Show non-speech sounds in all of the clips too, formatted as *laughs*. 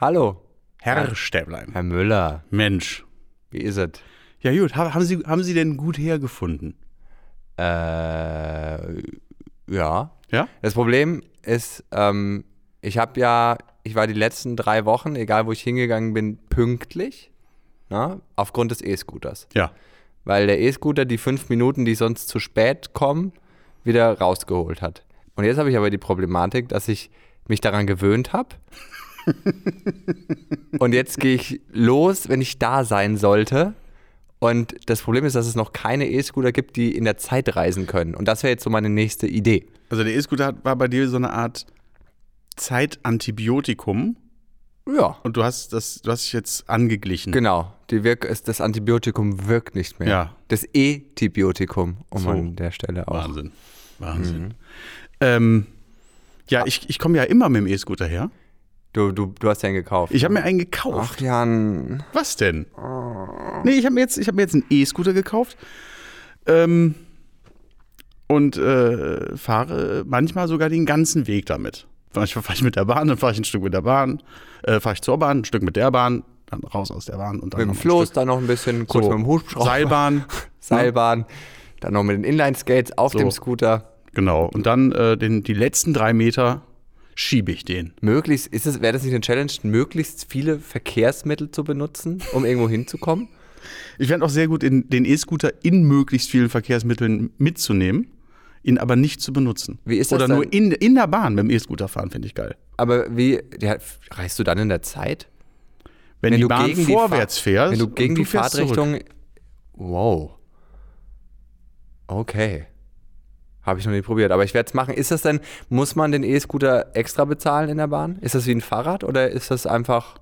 Hallo, Herr Stäblein. Herr Müller. Mensch. Wie ist es? Ja gut, Ha- haben Sie, haben Sie denn gut hergefunden? Äh, ja. Ja? Das Problem ist, ähm, ich habe ja, ich war die letzten drei Wochen, egal wo ich hingegangen bin, pünktlich. Na, aufgrund des E-Scooters. Ja. Weil der E-Scooter die fünf Minuten, die sonst zu spät kommen, wieder rausgeholt hat. Und jetzt habe ich aber die Problematik, dass ich mich daran gewöhnt habe. *laughs* und jetzt gehe ich los, wenn ich da sein sollte. Und das Problem ist, dass es noch keine E-Scooter gibt, die in der Zeit reisen können. Und das wäre jetzt so meine nächste Idee. Also der E-Scooter war bei dir so eine Art Zeitantibiotikum Ja. und du hast das, du hast dich jetzt angeglichen. Genau. Die Wirk ist, das Antibiotikum wirkt nicht mehr. Ja. Das E-Tibiotikum, um So. an der Stelle auch. Wahnsinn. Wahnsinn. Ähm, ja, ich, ich komme ja immer mit dem E-Scooter her. Du, du, du hast ja einen gekauft. Ich habe mir einen gekauft. Ach, Jan. Was denn? Nee, ich habe mir, jetzt- ich hab mir jetzt einen E-Scooter gekauft. Ähm, und äh, fahre manchmal sogar den ganzen Weg damit. Manchmal fahre ich mit der Bahn, dann fahre ich ein Stück mit der Bahn, äh, fahre ich zur Bahn, ein Stück mit der Bahn, dann raus aus der Bahn und dann Mit dem Floß dann noch ein bisschen, kurz So, mit dem Hubschrauber. Seilbahn. *laughs* Seilbahn. Dann noch mit den Inline-Skates auf So. dem Scooter. Genau. Und dann äh, den, die letzten drei Meter schiebe ich den. Möglichst, ist es, wäre das nicht eine Challenge, möglichst viele Verkehrsmittel zu benutzen, um irgendwo hinzukommen? Ich fände auch sehr gut, in, den E-Scooter in möglichst vielen Verkehrsmitteln mitzunehmen, ihn aber nicht zu benutzen. Wie ist das Oder dann? nur in, in der Bahn mit dem E-Scooter fahren, finde ich geil. Aber wie, ja, reist du dann in der Zeit? Wenn, die Bahn vorwärts Fahr- fährt, Wenn du gegen die fährst zurück. Fahrtrichtung. Wow. Okay. Habe ich noch nie probiert, aber ich werde es machen. Ist das denn, muss man den E-Scooter extra bezahlen in der Bahn? Ist das wie ein Fahrrad oder ist das einfach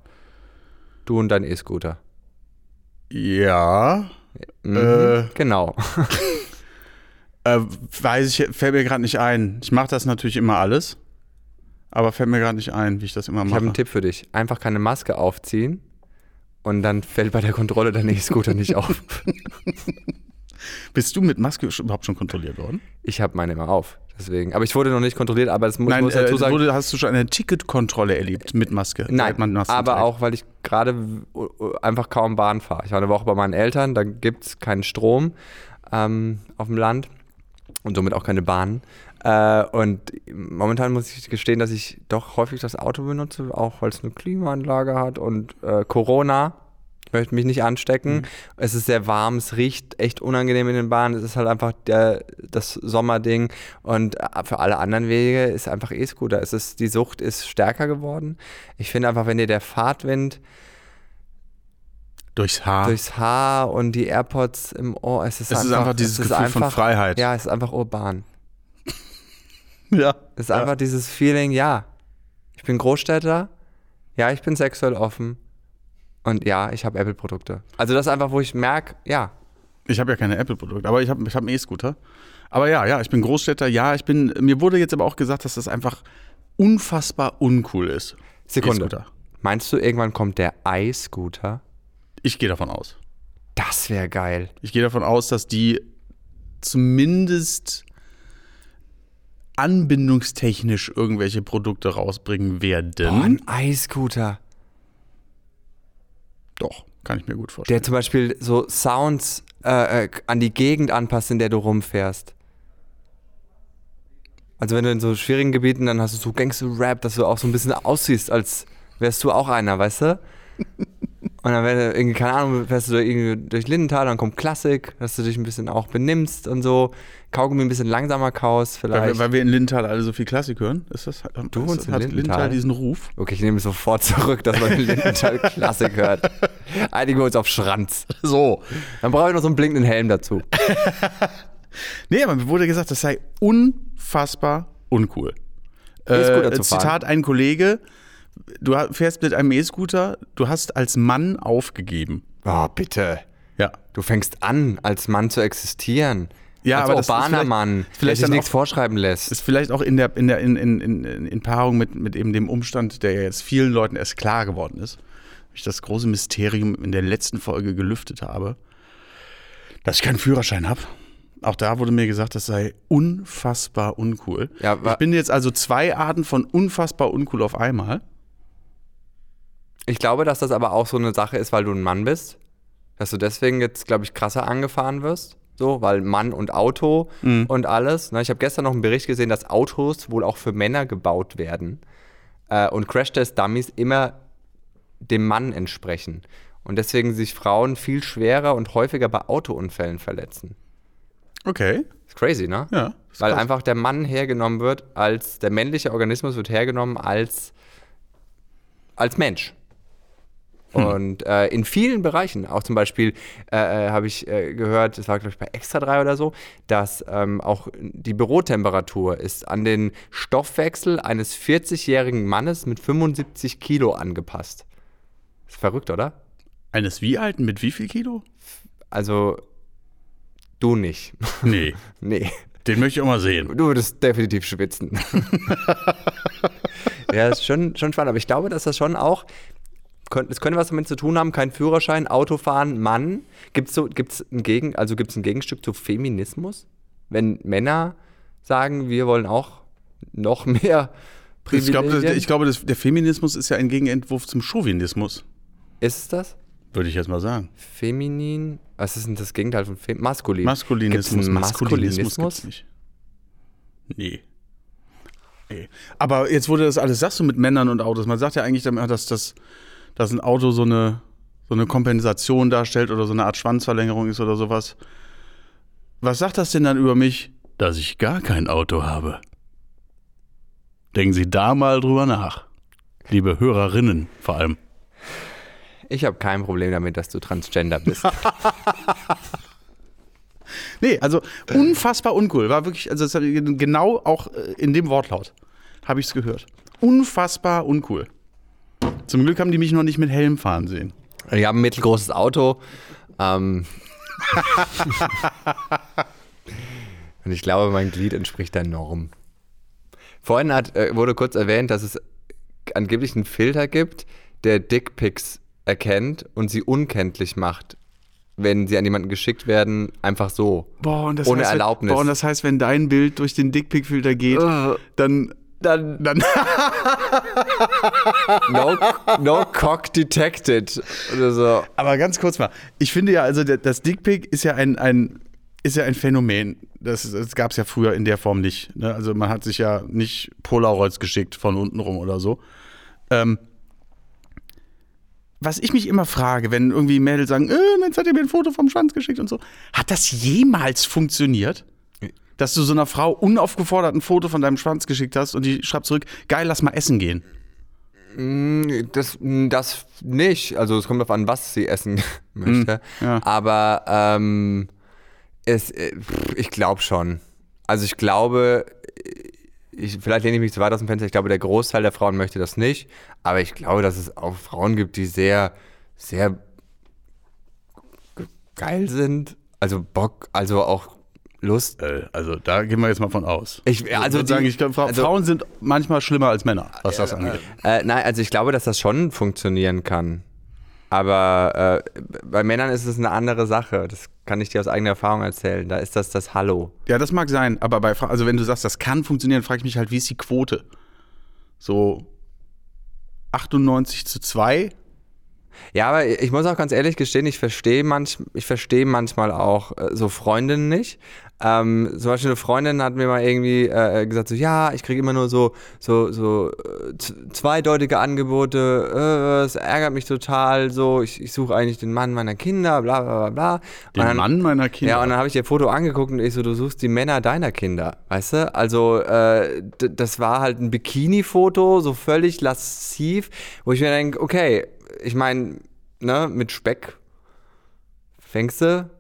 du und dein E-Scooter? Ja. Mhm, Äh. genau. *laughs* Äh, weiß ich, fällt mir gerade nicht ein. Ich mache das natürlich immer alles, aber fällt mir gerade nicht ein, wie ich das immer Ich mache. habe einen Tipp für dich. Einfach keine Maske aufziehen und dann fällt bei der Kontrolle dein E-Scooter nicht auf. *laughs* Bist du mit Maske überhaupt schon kontrolliert worden? Ich habe meine immer auf. Deswegen. Aber ich wurde noch nicht kontrolliert, aber das mu Nein, muss ich dazu äh, sagen. wurde, hast du schon eine Ticketkontrolle erlebt mit Maske? Nein, aber trägt? auch, weil ich gerade einfach kaum Bahn fahre. Ich war eine Woche bei meinen Eltern, da gibt es keinen Strom ähm, auf dem Land und somit auch keine Bahn. Äh, und momentan muss ich gestehen, dass ich doch häufig das Auto benutze, auch weil es eine Klimaanlage hat und äh, Corona. Ich möchte mich nicht anstecken. Es ist sehr warm, es riecht echt unangenehm in den Bahnen. Es ist halt einfach der, das Sommerding. Und äh, für alle anderen Wege ist einfach E-Scooter. Es ist, die Sucht ist stärker geworden. Ich finde einfach, wenn dir der Fahrtwind Durchs Haar. durchs Haar und die AirPods im Ohr, es ist Es einfach, ist einfach dieses Gefühl von einfach- Freiheit. Ja, es ist einfach urban. *laughs* ja. Es ist einfach dieses Feeling, ja, ich bin Großstädter, ja, ich bin sexuell offen und ja, ich habe Apple-Produkte. Also das ist einfach, wo ich merke, ja, Ich habe ja keine Apple-Produkte, aber ich habe ich hab einen E-Scooter. Aber ja, ja, ich bin Großstädter. Ja, ich bin. Mir wurde jetzt aber auch gesagt, dass das einfach unfassbar uncool ist. Sekunde. E-Scooter. Meinst du, irgendwann kommt der i-Scooter? Ich gehe davon aus. Das wäre geil. Ich gehe davon aus, dass die zumindest anbindungstechnisch irgendwelche Produkte rausbringen werden. Oh, ein i-Scooter. Doch, kann ich mir gut vorstellen. Der zum Beispiel so Sounds äh, äh, an die Gegend anpasst, in der du rumfährst. Also wenn du in so schwierigen Gebieten, dann hast du so Gangster-Rap, dass du auch so ein bisschen aussiehst, als wärst du auch einer, weißt du? *laughs* Und dann, wenn du irgendwie, keine Ahnung, fährst du irgendwie durch Lindenthal, dann kommt Klassik, dass du dich ein bisschen auch benimmst und so. Kaugummi ein bisschen langsamer kaust weil, vielleicht. wir- weil wir in Lindenthal alle so viel Klassik hören. Ist das, hat, Du ist, wohnst in hat Lindenthal? diesen Ruf? okay, ich nehme es sofort zurück, dass man *laughs* in Lindenthal Klassik hört. Einigen wir uns auf Schranz. So. Dann brauche ich noch so einen blinkenden Helm dazu. *laughs* Nee, aber mir wurde gesagt, das sei unfassbar uncool. E-Scooter Äh, zu fahren. Zitat ein Kollege, du fährst mit einem E-Scooter, du hast als Mann aufgegeben. Oh, bitte. Ja. Du fängst an, als Mann zu existieren. Ja, als aber das ist urbaner vielleicht- Mann, vielleicht der sich nichts auch- vorschreiben lässt. Ist vielleicht auch in der in der in, in, in, in Paarung mit, mit eben dem Umstand, der ja jetzt vielen Leuten erst klar geworden ist, ich das große Mysterium in der letzten Folge gelüftet habe, dass ich keinen Führerschein habe. Auch da wurde mir gesagt, das sei unfassbar uncool. Ja, ich bin jetzt also zwei Arten von unfassbar uncool auf einmal. Ich glaube, dass das aber auch so eine Sache ist, weil du ein Mann bist. Dass du deswegen jetzt, glaube ich, krasser angefahren wirst. So, weil Mann und Auto und alles. Ne? Ich habe gestern noch einen Bericht gesehen, dass Autos wohl auch für Männer gebaut werden. Äh, und Crash-Test-Dummies immer dem Mann entsprechen. Und deswegen sich Frauen viel schwerer und häufiger bei Autounfällen verletzen. Okay. Ist crazy, ne? Ja. Weil krass. einfach der Mann hergenommen wird als, der männliche Organismus wird hergenommen als, als Mensch. Hm. Und äh, in vielen Bereichen, auch zum Beispiel äh, äh, habe ich äh, gehört, das war glaube ich bei Extra 3 oder so, dass ähm, auch die Bürotemperatur ist an den Stoffwechsel eines 40-jährigen Mannes mit 75 Kilo angepasst. Ist verrückt, oder? Eines wie alten mit wie viel Kilo? Also du nicht. *laughs* Nee. nee. Den möchte ich auch mal sehen. Du würdest definitiv schwitzen. *laughs* ja, ist schon, schon spannend. Aber ich glaube, dass das schon auch. Könnt- Es könnte was damit zu tun haben, kein Führerschein, Autofahren, Mann. Gibt es so, gibt's ein, Gegen, also gibt's ein Gegenstück zu Feminismus? Wenn Männer sagen, wir wollen auch noch mehr Ich glaube, Privilegien. ich glaube das, der Feminismus ist ja ein Gegenentwurf zum Chauvinismus. ist es das? Würde ich jetzt mal sagen. Feminin? Was ist denn das Gegenteil von Fem Maskulin? Maskulinismus. Maskulinismus Maskulinismus? gibt's nicht. Nee. nee. Aber jetzt wurde das alles, sagst du mit Männern und Autos. Man sagt ja eigentlich, dass, das, dass ein Auto so eine, so eine Kompensation darstellt oder so eine Art Schwanzverlängerung ist oder sowas. Was sagt das denn dann über mich? Dass ich gar kein Auto habe. Denken Sie da mal drüber nach. Liebe Hörerinnen vor allem. Ich habe kein Problem damit, dass du Transgender bist. *laughs* Nee, also unfassbar uncool. War wirklich, also genau auch äh, in dem Wortlaut habe ich es gehört. Unfassbar uncool. Zum Glück haben die mich noch nicht mit Helm fahren sehen. Ich habe ein mittelgroßes Auto. Ähm *laughs* und ich glaube, mein Glied entspricht der Norm. Vorhin hat, äh, wurde kurz erwähnt, dass es angeblich einen Filter gibt, der Dickpics erkennt und sie unkenntlich macht, wenn sie an jemanden geschickt werden, einfach so. Boah, Ohne heißt, Erlaubnis. Boah, und das heißt, wenn dein Bild durch den Dickpick-Filter geht, dann, Dann dann *laughs* no, no cock detected. Oder so. Aber ganz kurz mal, ich finde ja, also das Dickpick ist ja ein, ein, ist ja ein Phänomen. Das, das gab es ja früher in der Form nicht. Ne? Also man hat sich ja nicht Polaroids geschickt von unten rum oder so. Ähm, was ich mich immer frage, wenn irgendwie Mädels sagen, äh, jetzt hat er mir ein Foto vom Schwanz geschickt und so, hat das jemals funktioniert? Dass du so einer Frau unaufgefordert ein Foto von deinem Schwanz geschickt hast und die schreibt zurück, geil, lass mal essen gehen. Das, das nicht. Also es kommt darauf an, was sie essen *laughs* möchte. ja. Aber ähm, es, äh, ich glaube schon. Also ich glaube, ich, vielleicht lehne ich mich zu weit aus dem Fenster, ich glaube, der Großteil der Frauen möchte das nicht. Aber ich glaube, dass es auch Frauen gibt, die sehr, sehr geil sind. Also Bock, also auch Lust. Äh, also da gehen wir jetzt mal von aus. Ich- Ich also würde die- sagen, ich glaube, Fra also- Frauen sind manchmal schlimmer als Männer, was das angeht. Äh, nein, also ich glaube, dass das schon funktionieren kann. Aber äh, bei Männern ist es eine andere Sache. Das kann ich dir aus eigener Erfahrung erzählen. Da ist das das Hallo. Ja, das mag sein, aber bei Fra also wenn du sagst, das kann funktionieren, frage ich mich halt, wie ist die Quote? So 98 zu 2? Ja, aber ich muss auch ganz ehrlich gestehen, ich verstehe manch, ich verstehe manchmal auch äh, so Freundinnen nicht. Ähm, zum Beispiel eine Freundin hat mir mal irgendwie äh, gesagt, so ja, ich kriege immer nur so, so, so äh, zweideutige Angebote, äh, es ärgert mich total, so, ich, ich suche eigentlich den Mann meiner Kinder, bla bla bla bla. Den dann- Mann meiner Kinder. Ja, und dann habe ich ihr Foto angeguckt und ich so, du suchst die Männer deiner Kinder, weißt du? Also, äh, das war halt ein Bikini-Foto, so völlig lasziv, wo ich mir denke, okay, ich meine, ne, mit Speck fängst du,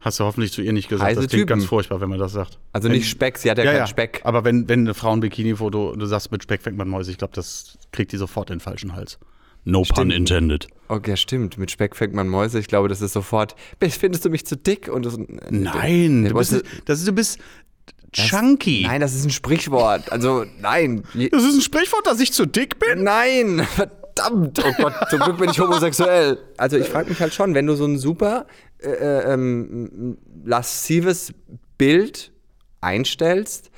Hast du hoffentlich zu ihr nicht gesagt. Heiße das klingt Typen. ganz furchtbar, wenn man das sagt. also nicht Speck, sie hat ja, Ja, keinen ja, Speck. aber wenn, wenn eine Frau ein Bikini-Foto, du sagst, mit Speck fängt man Mäuse, ich glaube, das kriegt die sofort den falschen Hals. No pun intended. Okay, stimmt, mit Speck fängt man Mäuse, ich glaube, das ist sofort, findest du mich zu dick? Und das, Nein, du bist, das ist, du bist chunky. Nein, das ist ein Sprichwort, also nein. Das ist ein Sprichwort, dass ich zu dick bin? Nein, *laughs* verdammt. Oh Gott, zum Glück bin ich homosexuell. Also ich frage mich halt schon, wenn du so ein super äh, äh, ähm, laszives Bild einstellst,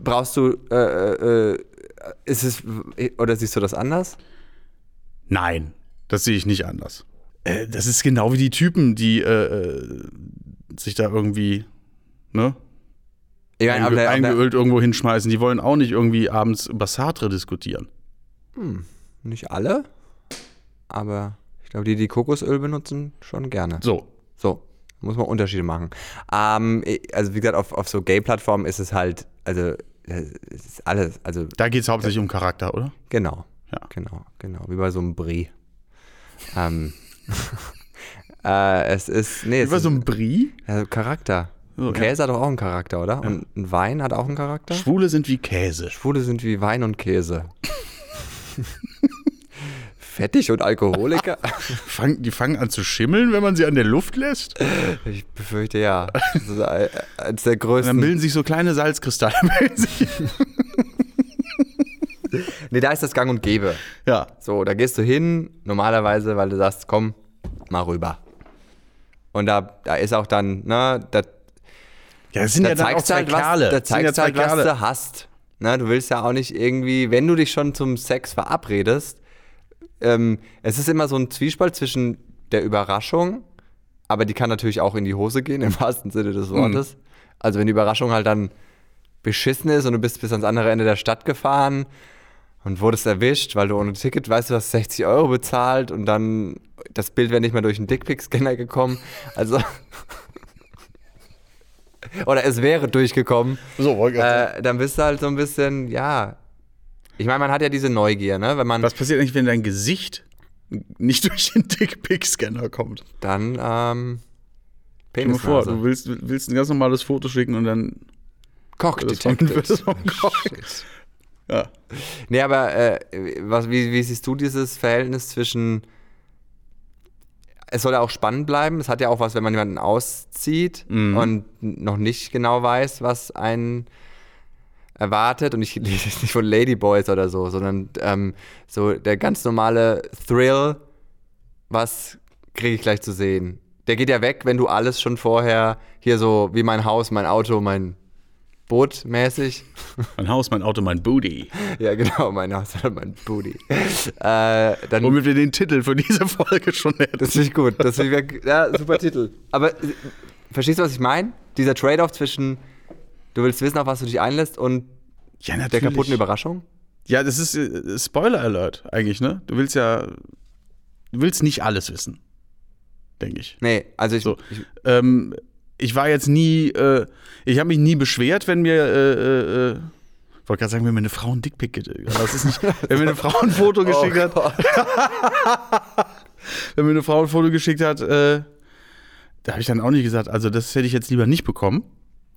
brauchst du, äh, äh, ist es, oder siehst du das anders? Nein. Das sehe ich nicht anders. Äh, das ist genau wie die Typen, die äh, äh, sich da irgendwie, ne? Auf Einge der- eingeölt irgendwo hinschmeißen. Die wollen auch nicht irgendwie abends über Sartre diskutieren. Nicht alle, aber ich glaube, die, die Kokosöl benutzen, schon gerne. So. So, muss man Unterschiede machen. Ähm, also wie gesagt, auf, auf so Gay-Plattformen ist es halt, also es ist alles, also Da geht es hauptsächlich um Charakter, oder? genau, Ja. genau, genau, wie bei so einem Brie. ähm, *laughs* äh, es ist, nee, Über ist, so ein Brie. also Charakter. Ja. Käse hat doch auch einen Charakter, oder? Und ein Wein hat auch einen Charakter? Schwule sind wie Käse. Schwule sind wie Wein und Käse. *laughs* Fettig und Alkoholiker? *laughs* Fang, die fangen an zu schimmeln, wenn man sie an der Luft lässt. Ich befürchte ja. Das ist ein- eines der Und dann größten. bilden sich so kleine Salzkristalle. *laughs* Nee, da ist das Gang und Gäbe. ja. So, da gehst du hin, normalerweise, weil du sagst, komm, mal rüber. Und da, da ist auch dann, ne, da, Ja, das sind da ja dann auch zeigst du zwei halt, was, da ja zeigst zwei halt, was Kerle. du hast. Ne, du willst ja auch nicht irgendwie, wenn du dich schon zum Sex verabredest, ähm, es ist immer so ein Zwiespalt zwischen der Überraschung, aber die kann natürlich auch in die Hose gehen, im *laughs* wahrsten Sinne des Mhm. Wortes. Also wenn die Überraschung halt dann beschissen ist und du bist bis ans andere Ende der Stadt gefahren und wurdest erwischt, weil du ohne Ticket, weißt du, hast 60 Euro bezahlt und dann das Bild wäre nicht mehr durch einen Dickpick-Scanner gekommen. Also *laughs* oder es wäre durchgekommen. So. Äh, dann bist du halt so ein bisschen, ja. Ich meine, man hat ja diese Neugier, ne? Wenn man Was passiert eigentlich, wenn dein Gesicht nicht *laughs* durch den Dickpick-Scanner kommt? dann ähm, Stell dir mal vor, du willst, willst ein ganz normales Foto schicken und dann Cock wird es vom, wird es vom Cock. Ja. Nee, aber äh, was, wie, wie siehst du dieses Verhältnis zwischen. Es soll ja auch spannend bleiben. Es hat ja auch was, wenn man jemanden auszieht Mhm. und noch nicht genau weiß, was einen erwartet. Und ich *laughs* lese jetzt nicht von Ladyboys oder so, sondern ähm, so der ganz normale Thrill, was kriege ich gleich zu sehen. Der geht ja weg, wenn du alles schon vorher hier so wie mein Haus, mein Auto, mein Boot mäßig *laughs* Mein Haus, mein Auto, mein Booty. ja, genau, mein Haus mein Booty. äh, dann, Womit wir den Titel für diese Folge schon hätten. das finde ich gut. Das finde ich, ja, super Titel. Aber äh, verstehst du, was ich meine? Dieser Trade-off zwischen, du willst wissen, auf was du dich einlässt und Ja, der kaputten Überraschung? Ja, das ist äh, Spoiler Alert eigentlich, ne? Du willst ja, du willst nicht alles wissen, denke ich. Nee, also ich, So. ich Ähm, ich war jetzt nie, äh, ich habe mich nie beschwert, wenn mir, äh, äh, äh, ich wollte gerade sagen, wenn mir eine Frau ein Dickpick, ge- aber das ist nicht, *laughs* wenn mir eine Frau ein Foto geschickt hat, *laughs* wenn mir eine Frau ein Foto geschickt hat, äh, da habe ich dann auch nicht gesagt, also das hätte ich jetzt lieber nicht bekommen,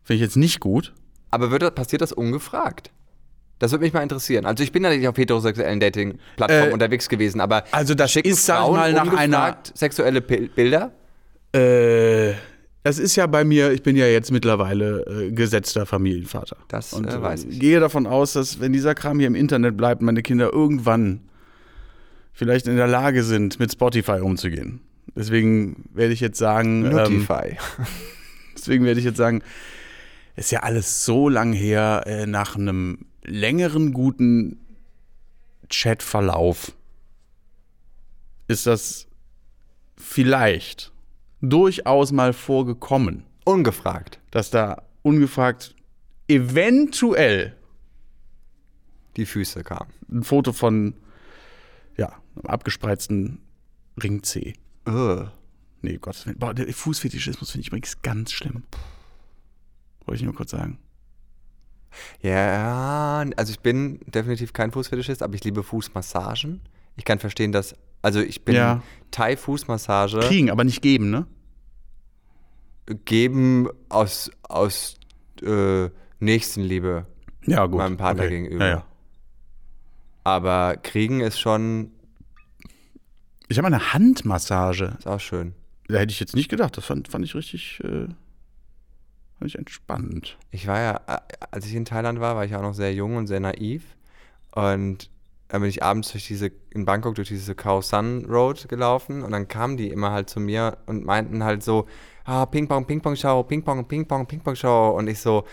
finde ich jetzt nicht gut. aber wird das, passiert das ungefragt? Das würde mich mal interessieren. Also ich bin ja nicht auf heterosexuellen Dating-Plattformen Äh, unterwegs gewesen, aber also das schicken ist, Frauen mal, nach ungefragt sexuelle Bilder? Äh, das ist ja bei mir, ich bin ja jetzt mittlerweile äh, gesetzter Familienvater. Das, Und äh, weiß ich. gehe davon aus, dass wenn dieser Kram hier im Internet bleibt, meine Kinder irgendwann vielleicht in der Lage sind, mit Spotify umzugehen. Deswegen werde ich jetzt sagen, ähm, Notify. *laughs* deswegen werde ich jetzt sagen, ist ja alles so lang her, äh, nach einem längeren guten Chatverlauf ist das vielleicht durchaus mal vorgekommen, Ungefragt. dass da ungefragt eventuell Die Füße kamen. ein Foto von ja, einem abgespreizten Ring C. Ugh. Nee, Gott, boah, der Fußfetischismus finde ich übrigens ganz schlimm. Wollte ich nur kurz sagen. Ja, also ich bin definitiv kein Fußfetischist, aber ich liebe Fußmassagen. Ich kann verstehen, dass, also ich bin Ja. Thai-Fußmassage Kriegen, aber nicht geben, ne? geben aus, aus äh, Nächstenliebe, Ja, gut. Meinem Partner okay. gegenüber. Ja, ja. aber kriegen ist schon, Ich habe eine Handmassage. ist auch schön. Da hätte ich jetzt nicht gedacht. Das fand, fand ich richtig äh, fand ich entspannt. Ich war ja, als ich in Thailand war, war ich auch noch sehr jung und sehr naiv und dann bin ich abends durch diese, in Bangkok durch diese Khao San Road gelaufen und dann kamen die immer halt zu mir und meinten halt so, ah, Ping-Pong, Ping-Pong-Show, Ping-Pong, Ping-Pong, Ping-Pong-Show und ich so,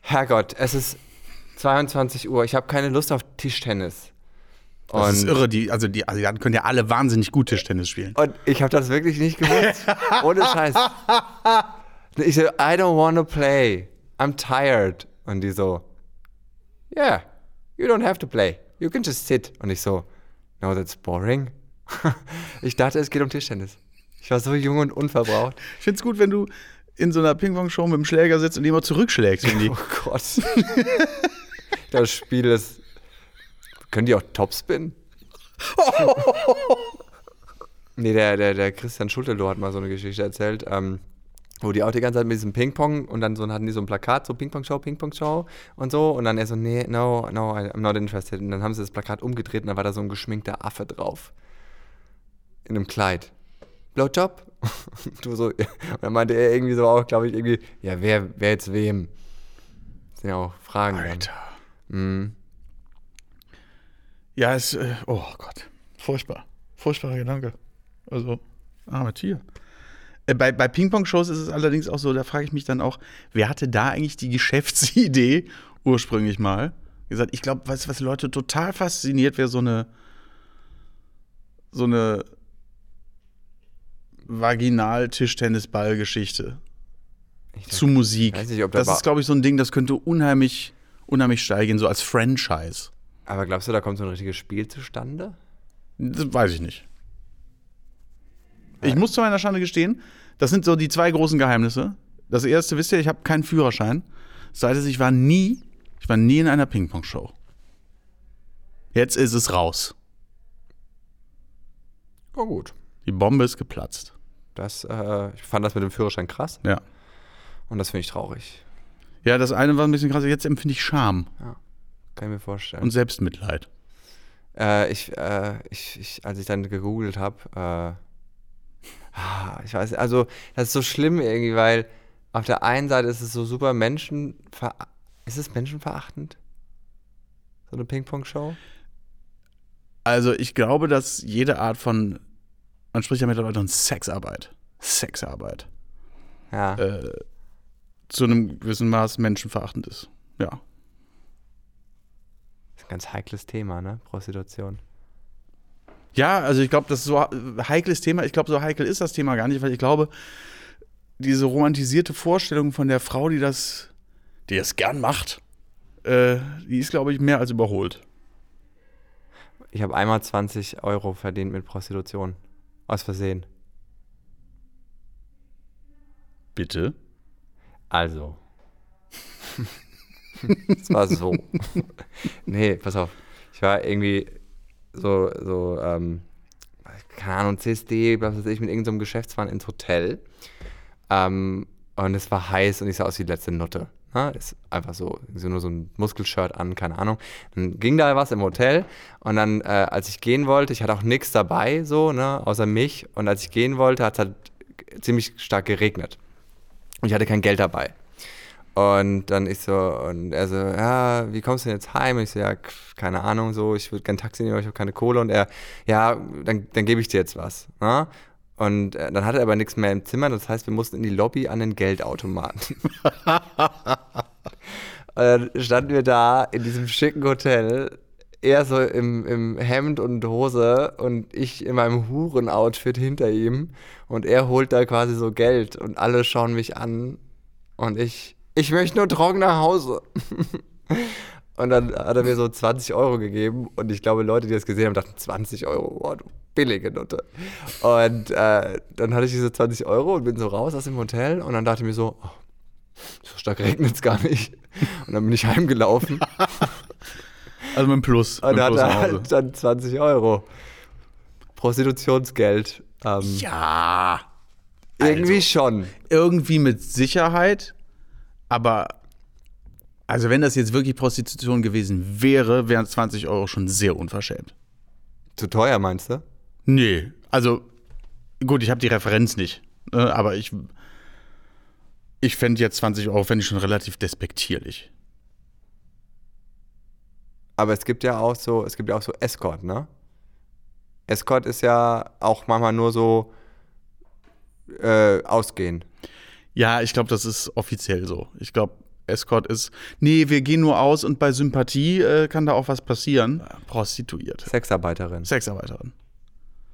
Herrgott, es ist 22 Uhr, ich habe keine Lust auf Tischtennis. Das ist Und- irre. Die, also die Asiaten können ja alle wahnsinnig gut Tischtennis spielen. Und ich habe das wirklich nicht gewusst. Ohne Scheiß. *laughs* Ich so, I don't want to play. I'm tired. Und die so, yeah, you don't have to play. You can just sit. Und ich so, no, that's boring. *laughs* Ich dachte, es geht um Tischtennis. Ich war so jung und unverbraucht. Ich finde es gut, wenn du in so einer Ping-Pong-Show mit dem Schläger sitzt und immer zurückschlägst. Wenn die, *laughs* Oh Gott. *laughs* Das Spiel ist. Können die auch Topspin? nee, der, der, der Christian Schulteloh hat mal so eine Geschichte erzählt, ähm, wo die auch die ganze Zeit mit diesem Ping-Pong und dann so hatten die so ein Plakat, so Ping-Pong-Show, Ping-Pong-Show und so. Und dann er so, nee, no, no, I'm not interested. Und dann haben sie das Plakat umgedreht und da war da so ein geschminkter Affe drauf. In einem Kleid. Blowjob? *laughs* du so, ja. Und dann meinte er irgendwie so auch, glaube ich, irgendwie, ja, wer, wer jetzt wem? Das sind ja auch Fragen. Alter. Mhm. Ja, es, äh, oh Gott, furchtbar. Furchtbarer Gedanke. Also, arme Tier. Äh, bei bei Ping-Pong-Shows ist es allerdings auch so, da frage ich mich dann auch, wer hatte da eigentlich die *laughs* Geschäftsidee ursprünglich mal? Wie gesagt, ich glaube, du, was Leute total fasziniert, wäre so eine so eine Vaginal-Tischtennisball-Geschichte Ich zu Musik. weiß nicht, ob das da ist, glaube ich, so ein Ding, das könnte unheimlich, unheimlich steil gehen, so als Franchise. Aber glaubst du, da kommt so ein richtiges Spiel zustande? Das weiß ich nicht. Ich muss zu meiner Schande gestehen, das sind so die zwei großen Geheimnisse. Das erste, wisst ihr, ich habe keinen Führerschein. Das zweite ist, ich war nie, ich war nie in einer Ping-Pong-Show. Jetzt ist es raus. Oh gut. Die Bombe ist geplatzt. Das, äh, ich fand das mit dem Führerschein krass Ja. und das finde ich traurig. Ja, das eine war ein bisschen krass. Jetzt empfinde ich Scham Kann ich mir vorstellen. und Selbstmitleid. Äh, ich, äh, ich, ich, als ich dann gegoogelt habe, äh, ich weiß, also das ist so schlimm irgendwie, weil auf der einen Seite ist es so super menschenver... Ist es menschenverachtend? So eine Ping-Pong-Show? Also ich glaube, dass jede Art von, man spricht ja mittlerweile von Sexarbeit, Sexarbeit, Ja. äh, zu einem gewissen Maß menschenverachtend ist. Ja. Das ist ein ganz heikles Thema, ne? Prostitution. Ja, also ich glaube, das ist so ein heikles Thema. Ich glaube, so heikel ist das Thema gar nicht, weil ich glaube, diese romantisierte Vorstellung von der Frau, die das, die das gern macht, äh, die ist, glaube ich, mehr als überholt. Ich habe einmal 20 Euro verdient mit Prostitution. Aus Versehen. Bitte? Also. *laughs* Es war so. *laughs* nee, pass auf. Ich war irgendwie so, so, ähm, keine Ahnung, CSD, was weiß ich, mit irgendeinem Geschäftsmann ins Hotel. Ähm, und es war heiß und ich sah aus wie die letzte Nutte. Ne? Ist einfach so, so nur so ein Muskelshirt an, keine Ahnung. Dann ging da was im Hotel und dann, äh, als ich gehen wollte, ich hatte auch nichts dabei, so, ne, außer mich. Und als ich gehen wollte, hat es halt ziemlich stark geregnet. Und ich hatte kein Geld dabei. Und dann ich so, und er so, ja, wie kommst du denn jetzt heim? Und ich so, ja, keine Ahnung, so, ich würde kein Taxi nehmen, aber ich habe keine Kohle. Und er, ja, dann, dann gebe ich dir jetzt was. Ne? Und äh, dann hatte er aber nichts mehr im Zimmer, das heißt, wir mussten in die Lobby an den Geldautomaten. *laughs* und dann standen wir da in diesem schicken Hotel, er so im, im Hemd und Hose und ich in meinem Huren-Outfit hinter ihm. Und er holt da quasi so Geld und alle schauen mich an und ich, ich möchte nur trocken nach Hause. *laughs* Und dann hat er mir so 20 Euro gegeben und ich glaube, Leute, die das gesehen haben, dachten 20 Euro, boah, du billige Nutte. Und äh, dann hatte ich diese 20 Euro und bin so raus aus dem Hotel und dann dachte ich mir so, oh, so stark regnet es gar nicht. Und dann bin ich heimgelaufen *laughs* Also mit dem Plus. und Plus nach Hause. halt dann 20 Euro. Prostitutionsgeld. Ähm, Ja. irgendwie also. schon. Irgendwie mit Sicherheit, aber also wenn das jetzt wirklich Prostitution gewesen wäre, wären 20 Euro schon sehr unverschämt. Zu teuer, meinst du? Nee, also gut, ich habe die Referenz nicht, ne, aber ich ich fände jetzt 20 Euro fände ich schon relativ despektierlich. Aber es gibt ja auch so, es gibt ja auch so Escort, ne? Escort ist ja auch manchmal nur so äh, ausgehen. Ja, ich glaube, das ist offiziell so. Ich glaube, Escort ist, nee, wir gehen nur aus und bei Sympathie äh, kann da auch was passieren. Prostituierte. Sexarbeiterin. Sexarbeiterin.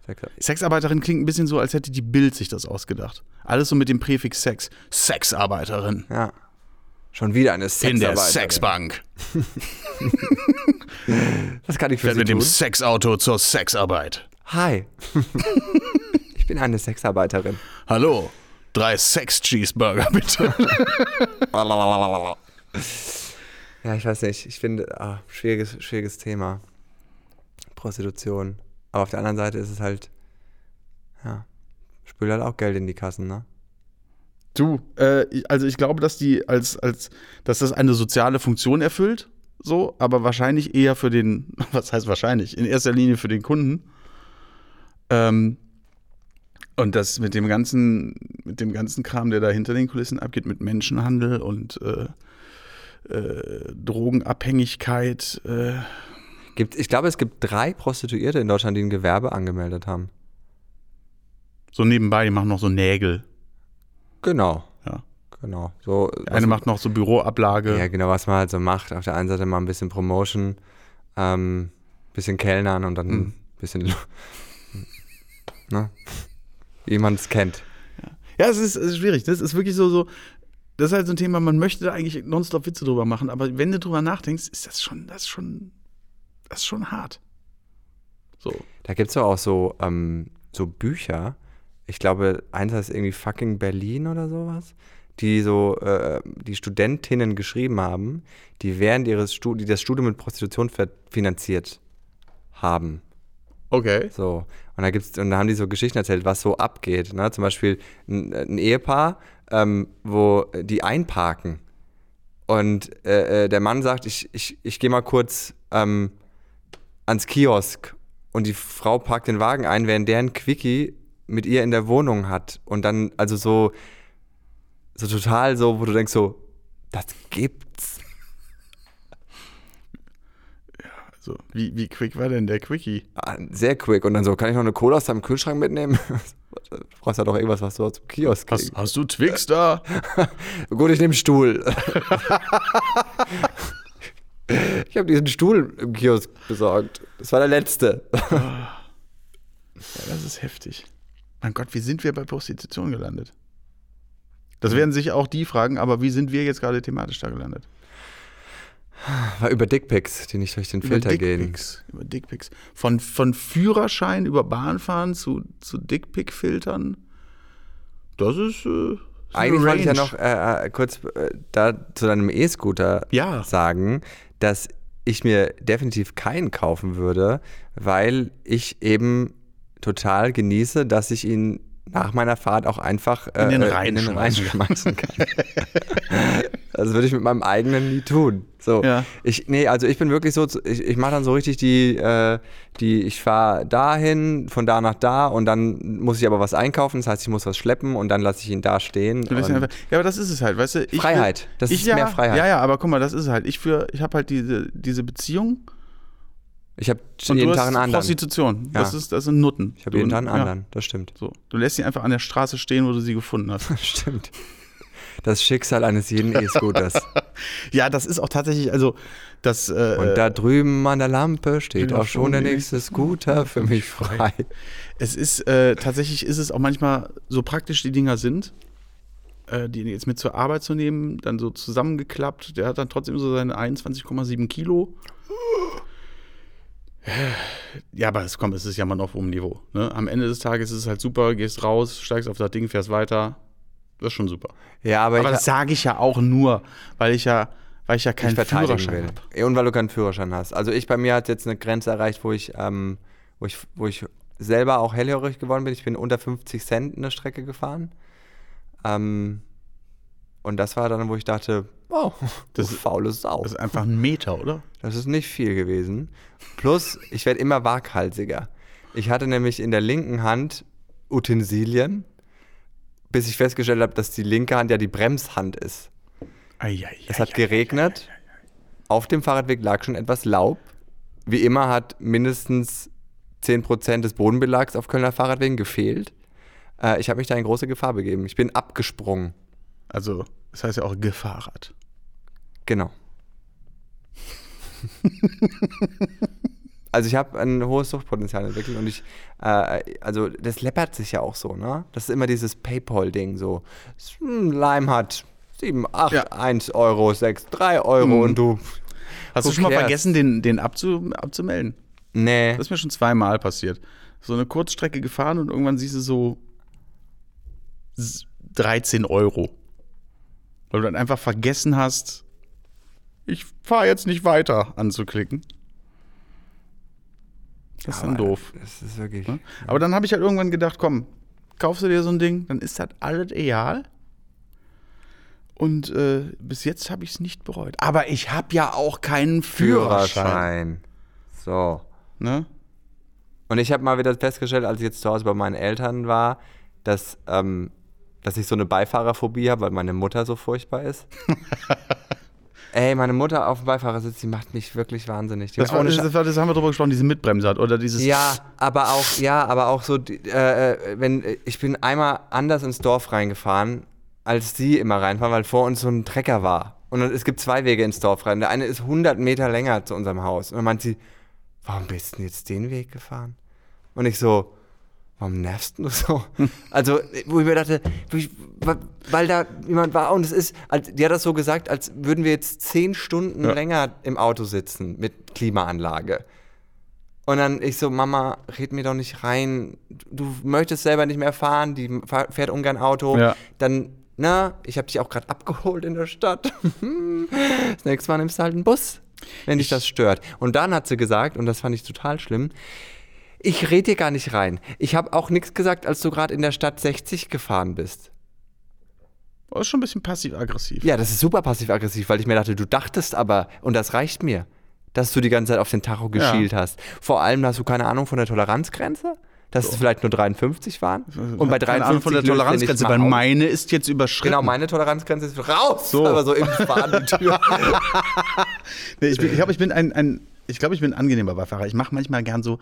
Sexar Sexarbeiterin klingt ein bisschen so, als hätte die Bild sich das ausgedacht. Alles so mit dem Präfix Sex. Sexarbeiterin. ja. Schon wieder eine In der Sexarbeiterin. Sexbank. *laughs* Was kann ich für Fährt Sie mit dem tun? Sexauto zur Sexarbeit. Hi. *laughs* ich bin eine Sexarbeiterin. Hallo. Drei Sex-Cheeseburger, *laughs* bitte. Ja, ich weiß nicht. Ich finde, ah, schwieriges, schwieriges Thema. Prostitution. Aber auf der anderen Seite ist es halt, ja, spült halt auch Geld in die Kassen, ne? Du, äh, also ich glaube, dass die als, als, dass das eine soziale Funktion erfüllt, so, aber wahrscheinlich eher für den, *laughs* was heißt wahrscheinlich, in erster Linie für den Kunden. Ähm, und das mit dem ganzen, mit dem ganzen Kram, der da hinter den Kulissen abgeht, mit Menschenhandel und äh, äh, Drogenabhängigkeit, äh, Gibt, ich glaube, es gibt drei Prostituierte in Deutschland, die ein Gewerbe angemeldet haben. so nebenbei, die machen noch so Nägel. Genau. Ja. Genau. So, eine macht noch so Büroablage. Ja, genau, was man halt so macht. Auf der einen Seite mal ein bisschen Promotion, ähm, bisschen Kellnern und dann Mhm. ein bisschen, *laughs* ne? Wie man es kennt. Ja, es ist, es ist schwierig. Das ist wirklich so, so, das ist halt so ein Thema, man möchte da eigentlich nonstop Witze drüber machen, aber wenn du drüber nachdenkst, ist das schon, das ist schon, das ist schon hart. So. Da gibt es doch auch so, ähm, so Bücher. Ich glaube, eins heißt irgendwie fucking Berlin oder sowas, die so äh, die Studentinnen geschrieben haben, die während ihres Stud die das Studium mit Prostitution finanziert haben. Okay. So. Und da gibt's, und da haben die so Geschichten erzählt, was so abgeht. Ne? Zum Beispiel ein, ein Ehepaar, ähm, wo die einparken. Und äh, äh, der Mann sagt, ich, ich, ich gehe mal kurz ähm, ans Kiosk. Und die Frau parkt den Wagen ein, während der ein Quickie mit ihr in der Wohnung hat. Und dann, also so, so total so, wo du denkst so, das gibt's. Also, wie, wie quick war denn der Quickie? Ah, Sehr quick. Und dann so, kann ich noch eine Cola aus deinem Kühlschrank mitnehmen? *laughs* Du brauchst ja doch irgendwas, was du dem Kiosk Hast, kriegst. hast du Twix da? *laughs* Gut, ich nehme Stuhl. *laughs* ich habe diesen Stuhl im Kiosk besorgt. Das war der letzte. Ja, das ist heftig. Mein Gott, wie sind wir bei Prostitution gelandet? Das werden sich auch die fragen, aber wie sind wir jetzt gerade thematisch da gelandet? War über Dickpics, die nicht durch den Filter gehen. Dickpics. Über Dickpics. Von, von Führerschein über Bahnfahren zu, zu Dickpick-Filtern. Das ist. Äh, Eigentlich wollte ich ja noch äh, äh, kurz äh, da zu deinem E-Scooter Ja. sagen, dass ich mir definitiv keinen kaufen würde, weil ich eben total genieße, dass ich ihn nach meiner Fahrt auch einfach äh, In den äh, Rhein in den Rhein schmeißen kann. *laughs* das würde ich mit meinem eigenen nie tun. So, Ja. ich, nee, also ich bin wirklich so, ich, ich mache dann so richtig die, äh, die ich fahre dahin, von da nach da und dann muss ich aber was einkaufen, das heißt, ich muss was schleppen und dann lasse ich ihn da stehen. Ja, aber das ist es halt, weißt du? Ich Freiheit. Will, Das ist ja, mehr Freiheit. Ja, ja, aber guck mal, das ist es halt. Ich, für- ich habe halt diese, diese Beziehung Ich habe jeden du Tag hast einen anderen. Prostitution. Ja. Das, ist, das sind Nutten. Ich habe jeden Tag einen ja, anderen, das stimmt. So. Du lässt sie einfach an der Straße stehen, wo du sie gefunden hast. *laughs* Stimmt. Das Schicksal eines jeden E-Scooters. *laughs* ja, das ist auch tatsächlich, also das. Äh, Und da drüben an der Lampe steht Ja, auch schon der nächste Scooter für mich *laughs* frei. Es ist äh, tatsächlich ist es auch manchmal so praktisch die Dinger sind, äh, die jetzt mit zur Arbeit zu nehmen, dann so zusammengeklappt. Der hat dann trotzdem so seine 21,7 Kilo. Ja, aber es kommt, es ist ja mal auf hohem Niveau. Ne? Am Ende des Tages ist es halt super, gehst raus, steigst auf das Ding, fährst weiter. Das ist schon super. Ja, aber, Aber ich, das sage ich ja auch nur, weil ich ja, weil ich ja ich keinen verteidigen Führerschein will. habe. Und weil du keinen Führerschein hast. Also ich bei mir hat jetzt eine Grenze erreicht, wo ich, ähm, wo ich, wo ich selber auch hellhörig geworden bin. Ich bin unter 50 Cent eine Strecke gefahren. Ähm, und das war dann, wo ich dachte, oh, *laughs* das Das- ist faule Sau. Das ist einfach ein Meter, oder? Das ist nicht viel gewesen. Plus, ich werde immer waghalsiger. Ich hatte nämlich in der linken Hand Utensilien, bis ich festgestellt habe, dass die linke Hand ja die Bremshand ist. Eieiei. Es hat geregnet. Auf dem Fahrradweg lag schon etwas Laub. Wie immer hat mindestens 10% des Bodenbelags auf Kölner Fahrradwegen gefehlt. Äh, ich habe mich da in große Gefahr begeben. Ich bin abgesprungen. Also, das heißt ja auch Gefahrrad. Genau. *laughs* also ich habe ein hohes Suchtpotenzial entwickelt und ich, äh, also das läppert sich ja auch so, ne? Das ist immer dieses Paypal-Ding so. Lime hat 7, 8, Ja. 1 Euro, 6, 3 Euro Mhm. und du. Hast du schon mal vergessen, den, den abzu, abzumelden? Nee. Das ist mir schon zweimal passiert. So eine Kurzstrecke gefahren und irgendwann siehst du so s- 13 Euro. Weil du dann einfach vergessen hast, ich fahre jetzt nicht weiter anzuklicken. Das ist dann Aber doof. Das ist wirklich. Ne? Aber dann habe ich halt irgendwann gedacht, komm, kaufst du dir so ein Ding, dann ist das alles egal. Und äh, bis jetzt habe ich es nicht bereut. Aber ich habe ja auch keinen Führerschein. Führerschein. So. Ne? Und ich habe mal wieder festgestellt, als ich jetzt zu Hause bei meinen Eltern war, dass, ähm, dass ich so eine Beifahrerphobie habe, weil meine Mutter so furchtbar ist. *laughs* Ey, meine Mutter auf dem Beifahrersitz, die macht mich wirklich wahnsinnig. Die Das, war, das, das, haben wir drüber gesprochen, diese Mitbremse hat. Oder dieses. ja, aber auch, ja, aber auch so, äh, äh, wenn ich bin einmal anders ins Dorf reingefahren, als sie immer reinfahren, weil vor uns so ein Trecker war. Und es gibt zwei Wege ins Dorf rein. Der eine ist 100 Meter länger zu unserem Haus. Und dann meint sie, warum bist du denn jetzt den Weg gefahren? Und ich so, warum nervst du so? *laughs* Also, wo ich mir dachte, weil da jemand war und es ist, als, die hat das so gesagt, als würden wir jetzt zehn Stunden Ja. länger im Auto sitzen mit Klimaanlage. Und dann ich so, Mama, red mir doch nicht rein. Du möchtest selber nicht mehr fahren, die fährt ungern Auto. Ja. Dann, na, ich habe dich auch gerade abgeholt in der Stadt. *laughs* das nächste Mal nimmst du halt einen Bus, wenn dich das stört. Und dann hat sie gesagt, und das fand ich total schlimm, ich red dir gar nicht rein. Ich habe auch nichts gesagt, als du gerade in der Stadt 60 gefahren bist. Das ist schon ein bisschen passiv-aggressiv. Ja, das ist super passiv-aggressiv, weil ich mir dachte, du dachtest aber, und das reicht mir, dass du die ganze Zeit auf den Tacho geschielt hast. Vor allem hast du keine Ahnung von der Toleranzgrenze, dass es vielleicht nur 53 waren. Und bei Keine 53 Ahnung von der er Toleranzgrenze, weil meine ist jetzt überschritten. Genau, meine Toleranzgrenze ist raus, So. aber so im Fahren die Tür. *laughs* Nee, ich, ich glaube, ich bin ein, ein, ich glaube, ich bin ein angenehmer Beifahrer. Ich mache manchmal gern so,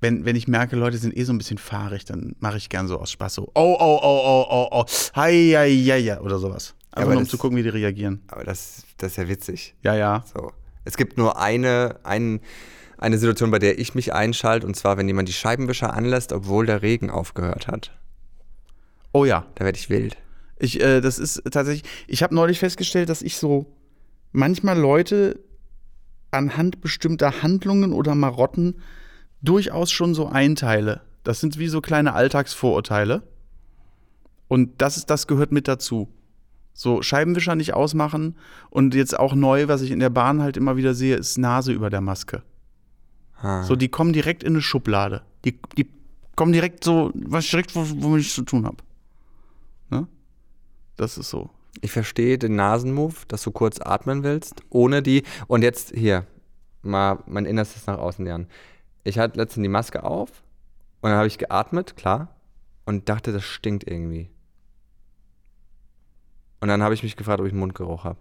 wenn, wenn ich merke, Leute sind eh so ein bisschen fahrig, dann mache ich gern so aus Spaß so, oh, oh, oh, oh, oh, oh, hi, ja, ja, ja, oder sowas. Einfach aber nur, um das- zu gucken, wie die reagieren. aber das, das ist ja witzig. Ja, ja. So. Es gibt nur eine, ein, eine Situation, bei der ich mich einschalte, und zwar, wenn jemand die Scheibenwischer anlässt, obwohl der Regen aufgehört hat. Oh ja. Da werde ich wild. Ich, äh, das ist tatsächlich, ich habe neulich festgestellt, dass ich so manchmal Leute anhand bestimmter Handlungen oder Marotten durchaus schon so einteile. Das sind wie so kleine Alltagsvorurteile. Und das, ist, das gehört mit dazu. So Scheibenwischer nicht ausmachen und jetzt auch neu, was ich in der Bahn halt immer wieder sehe, ist Nase über der Maske. Ah. So, die kommen direkt in eine Schublade. Die, die kommen direkt so, was direkt, womit ich zu tun habe. Ne? Das ist so. Ich verstehe den Nasenmove, dass du kurz atmen willst, ohne die. Und jetzt hier, mal mein Innerstes nach außen lernen. Ich hatte letztens die Maske auf und dann habe ich geatmet, klar, und dachte, das stinkt irgendwie. Und dann habe ich mich gefragt, ob ich Mundgeruch habe.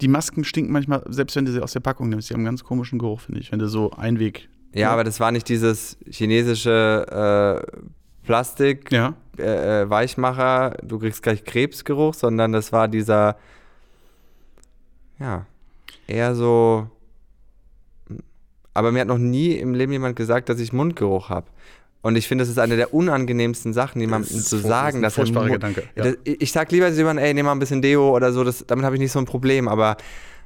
Die Masken stinken manchmal, selbst wenn du sie aus der Packung nimmst, die haben einen ganz komischen Geruch, finde ich, wenn du so Einweg. Ja, Ja. aber das war nicht dieses chinesische äh, Plastik, Ja. äh, äh, Weichmacher, du kriegst gleich Krebsgeruch, sondern das war dieser, ja, eher so. Aber mir hat noch nie im Leben jemand gesagt, dass ich Mundgeruch habe. Und ich finde, das ist eine der unangenehmsten Sachen, jemandem zu sagen, das ist ein dass er Gedanke, ja. Das, ich ich sag lieber jemandem, ey, nimm mal ein bisschen Deo oder so, das, damit habe ich nicht so ein Problem, aber,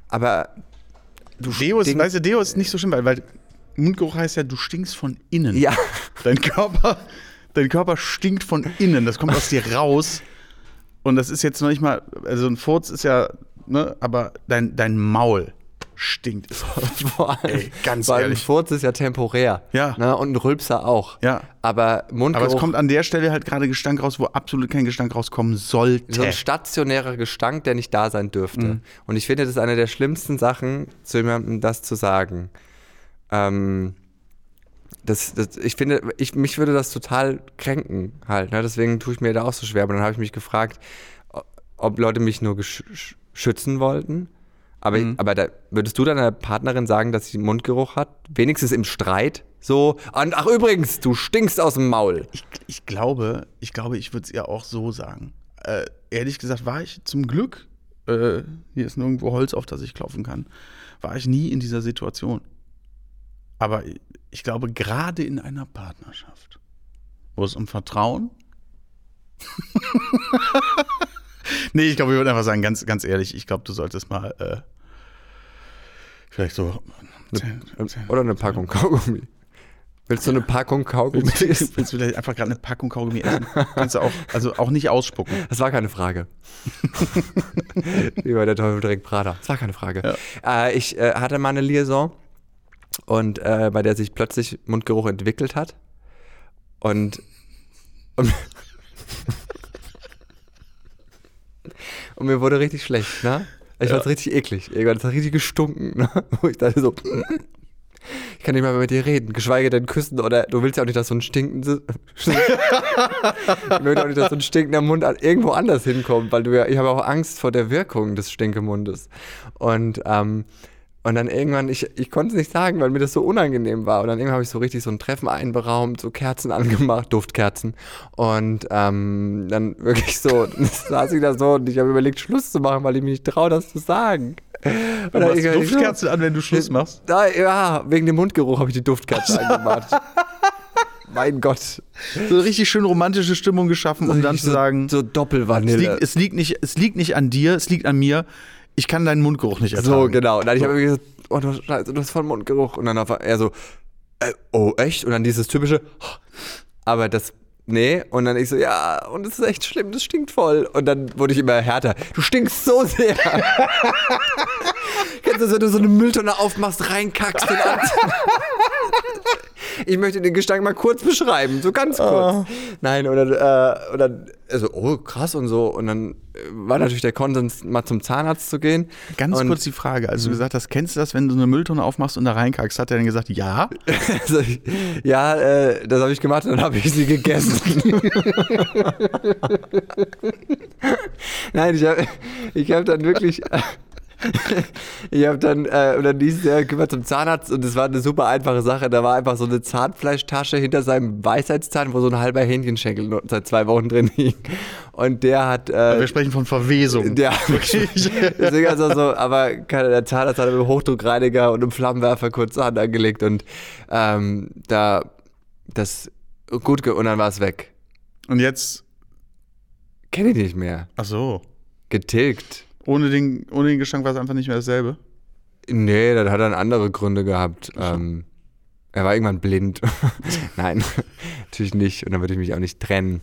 aber du Deo ist, weißt du, Deo ist nicht so schlimm, weil, weil Mundgeruch heißt ja, du stinkst von innen. Ja, Dein Körper, dein Körper stinkt von innen. Das kommt aus dir raus. Und das ist jetzt noch nicht mal, also ein Furz ist ja, ne, aber dein, dein Maul stinkt. *laughs* vor allem, Ey, ganz weil ehrlich. ein Furz ist ja temporär. Ja. Ne? Und ein Rülpser auch. Ja. Aber Mundgeruch, Aber es kommt an der Stelle halt gerade Gestank raus, wo absolut kein Gestank rauskommen sollte. so ein stationärer Gestank, der nicht da sein dürfte. Mhm. Und ich finde, das ist eine der schlimmsten Sachen, zu jemandem das zu sagen. Ähm, das, das, ich finde, ich, mich würde das total kränken halt. Ne? Deswegen tue ich mir da auch so schwer. Aber dann habe ich mich gefragt, ob Leute mich nur schützen wollten. Aber, Mhm. aber da, würdest du deiner Partnerin sagen, dass sie Mundgeruch hat? Wenigstens im Streit? So, und, ach übrigens, du stinkst aus dem Maul. Ich, ich glaube, ich glaube, ich würde es ihr auch so sagen. Äh, ehrlich gesagt war ich zum Glück äh, hier ist nirgendwo Holz, auf das ich klopfen kann, war ich nie in dieser Situation. Aber ich glaube, gerade in einer Partnerschaft, wo es um Vertrauen. *laughs* nee, ich glaube, ich würde einfach sagen, ganz, ganz ehrlich, ich glaube, du solltest mal äh, vielleicht so. Oder eine Packung Kaugummi. Willst du eine Packung Kaugummi Willst, *laughs* willst du vielleicht einfach gerade eine Packung Kaugummi essen? Kannst du auch, also auch nicht ausspucken. Das war keine Frage. *laughs* Wie bei der Teufel direkt Prada. Das war keine Frage. Ja. Äh, ich äh, hatte mal eine Liaison und äh, bei der sich plötzlich Mundgeruch entwickelt hat. Und, und, *laughs* und mir wurde richtig schlecht, ne? Ich ja. fand's richtig eklig. Irgendwann hat es richtig gestunken, ne? *laughs* Wo ich dachte so, ich kann nicht mal mit dir reden, geschweige denn küssen oder du willst ja auch nicht, dass so ein stinkendes, *laughs* ich will auch nicht, dass so ein stinkender Mund irgendwo anders hinkommt, weil du ja, ich habe auch Angst vor der Wirkung des Stinkemundes. Und ähm, und dann irgendwann, ich, ich konnte es nicht sagen, weil mir das so unangenehm war. Und dann irgendwann habe ich so richtig so ein Treffen einberaumt, so Kerzen *laughs* angemacht, Duftkerzen. Und ähm, dann wirklich so, *laughs* saß ich da so und ich habe überlegt, Schluss zu machen, weil ich mich nicht traue, das zu sagen. Du machst Duftkerzen so, an, wenn du Schluss machst? *laughs* Da, ja, wegen dem Mundgeruch habe ich die Duftkerze angemacht. mein Gott. So eine richtig schön romantische Stimmung geschaffen, um dann zu sagen. So Doppelvanille. Es liegt, es, liegt nicht, es liegt nicht an dir, es liegt an mir ich kann deinen Mundgeruch nicht ertragen. So, genau. Und dann so. ich habe gesagt, oh, du, Scheiße, du hast voll Mundgeruch. Und dann war er so, äh, oh, echt? Und dann dieses typische, aber das, nee. Und dann ich so, ja, und es ist echt schlimm, das stinkt voll. Und dann wurde ich immer härter. Du stinkst so sehr. *laughs* Kennst du das, wenn du so eine Mülltonne aufmachst, reinkackst und an *laughs* ich möchte den Gestank mal kurz beschreiben, so ganz kurz. Oh. Nein, oder, äh, oder also, oh, krass und so. Und dann war natürlich der Konsens, mal zum Zahnarzt zu gehen. Ganz und, kurz die Frage, als du mhm. gesagt hast, kennst du das, wenn du eine Mülltonne aufmachst und da reinkackst, hat er dann gesagt, ja? *laughs* also, ja, äh, das habe ich gemacht und dann habe ich sie gegessen. *laughs* Nein, ich habe ich hab dann wirklich ich habe dann, äh, und dann hieß geh mal zum Zahnarzt und es war eine super einfache Sache. Da war einfach so eine Zahnfleischtasche hinter seinem Weisheitszahn, wo so ein halber Hähnchenschenkel seit zwei Wochen drin hing. Und der hat. Äh, wir sprechen von Verwesung. Der, *laughs* *laughs* deswegen also so, aber der Zahnarzt hat mit einem Hochdruckreiniger und einem Flammenwerfer kurz Hand angelegt und ähm, da das gut und dann war es weg. Und jetzt? Kenne ich nicht mehr. Ach so. Getilgt. Ohne den, ohne den Gestank war es einfach nicht mehr dasselbe? Nee, das hat dann andere Gründe gehabt. Ähm, er war irgendwann blind. *laughs* Nein, *laughs* natürlich nicht. Und dann würde ich mich auch nicht trennen.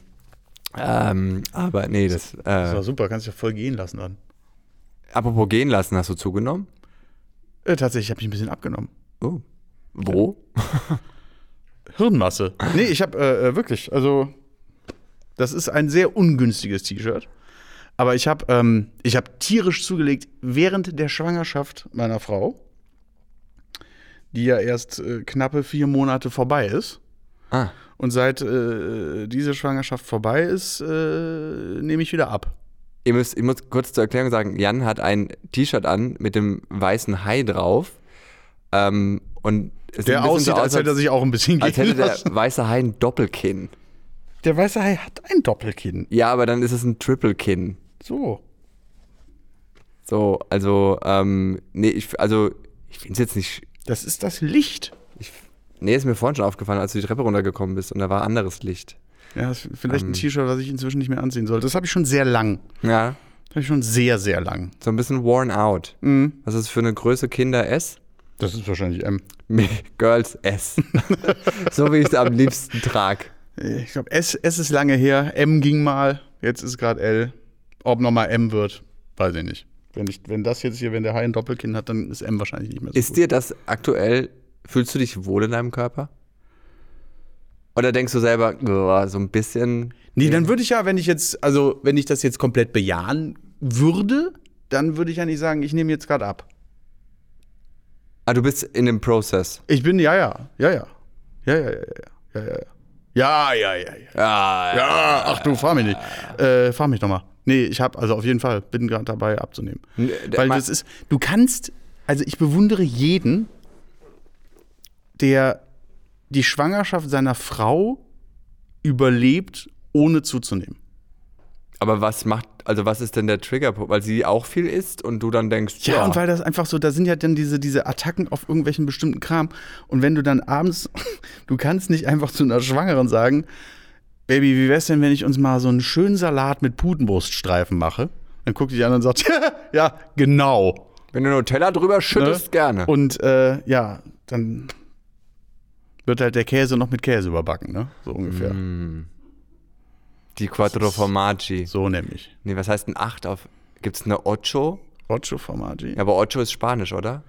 Ähm, aber nee, das. Äh, das war super, kannst du ja voll gehen lassen dann. Apropos gehen lassen, hast du zugenommen? Äh, tatsächlich, ich habe mich ein bisschen abgenommen. Oh. Wo? *laughs* Hirnmasse. Nee, ich habe äh, äh, wirklich, also das ist ein sehr ungünstiges T-Shirt. Aber ich habe ähm, hab tierisch zugelegt während der Schwangerschaft meiner Frau, die ja erst äh, knappe vier Monate vorbei ist. Ah. Und seit äh, diese Schwangerschaft vorbei ist, äh, nehme ich wieder ab. Ihr müsst, ich muss kurz zur Erklärung sagen, Jan hat ein T-Shirt an mit dem weißen Hai drauf. Ähm, und der aussieht, so aus, als hätte er sich auch ein bisschen Als hätte der weiße Hai ein Doppelkinn. Der weiße Hai hat ein Doppelkinn. Ja, aber dann ist es ein Triple-Kinn. So. So, also, ähm, nee, ich, also, ich finde es jetzt nicht. Das ist das Licht. Ich, nee, ist mir vorhin schon aufgefallen, als du die Treppe runtergekommen bist und da war anderes Licht. Ja, das ist vielleicht ähm, ein T-Shirt, was ich inzwischen nicht mehr anziehen sollte. Das habe ich schon sehr lang. Ja. Das habe ich schon sehr, sehr lang. So ein bisschen worn out. Mhm. Was ist für eine Größe Kinder S? Das ist wahrscheinlich M. *laughs* Girls S. *laughs* so wie ich es am liebsten trage. Ich glaube, S, S ist lange her. M ging mal. Jetzt ist gerade L. Ob nochmal M wird, weiß ich nicht. Wenn, ich, wenn das jetzt hier, wenn der Hai ein Doppelkinn hat, dann ist M wahrscheinlich nicht mehr so. Ist gut. dir das aktuell, fühlst du dich wohl in deinem Körper? Oder denkst du selber, oh, so ein bisschen. Nee, dann würde ich ja, wenn ich jetzt, also wenn ich das jetzt komplett bejahen würde, dann würde ich ja nicht sagen, ich nehme jetzt gerade ab. Ah, du bist in dem Prozess. Ich bin, ja, ja, ja, ja. Ja, ja, ja, ja, ja, ja. Ja, ja, ja, ja. Ja, ja. Ach du, fahr mich nicht. Äh, fahr mich doch mal. Nee, ich habe also auf jeden Fall, bin gerade dabei abzunehmen. Weil das ist, du kannst, also ich bewundere jeden, der die Schwangerschaft seiner Frau überlebt, ohne zuzunehmen. Aber was macht, also was ist denn der Triggerpunkt? Weil sie auch viel isst und du dann denkst, Ja, ja, und weil das einfach so, da sind ja dann diese, diese Attacken auf irgendwelchen bestimmten Kram. Und wenn du dann abends, *laughs* du kannst nicht einfach zu einer Schwangeren sagen, Baby, wie wär's denn, wenn ich uns mal so einen schönen Salat mit Putenbruststreifen mache? Dann guckt die an und sagt, *laughs* ja, genau. wenn du Nutella drüber schüttest, Ne? gerne. Und äh, ja, dann wird halt der Käse noch mit Käse überbacken, ne? So ungefähr. Mm. Die Quattro Formaggi. So nämlich. Nee, was heißt ein 8 auf. Gibt's eine Ocho? Ocho Formaggi. Ja, aber Ocho ist Spanisch, oder?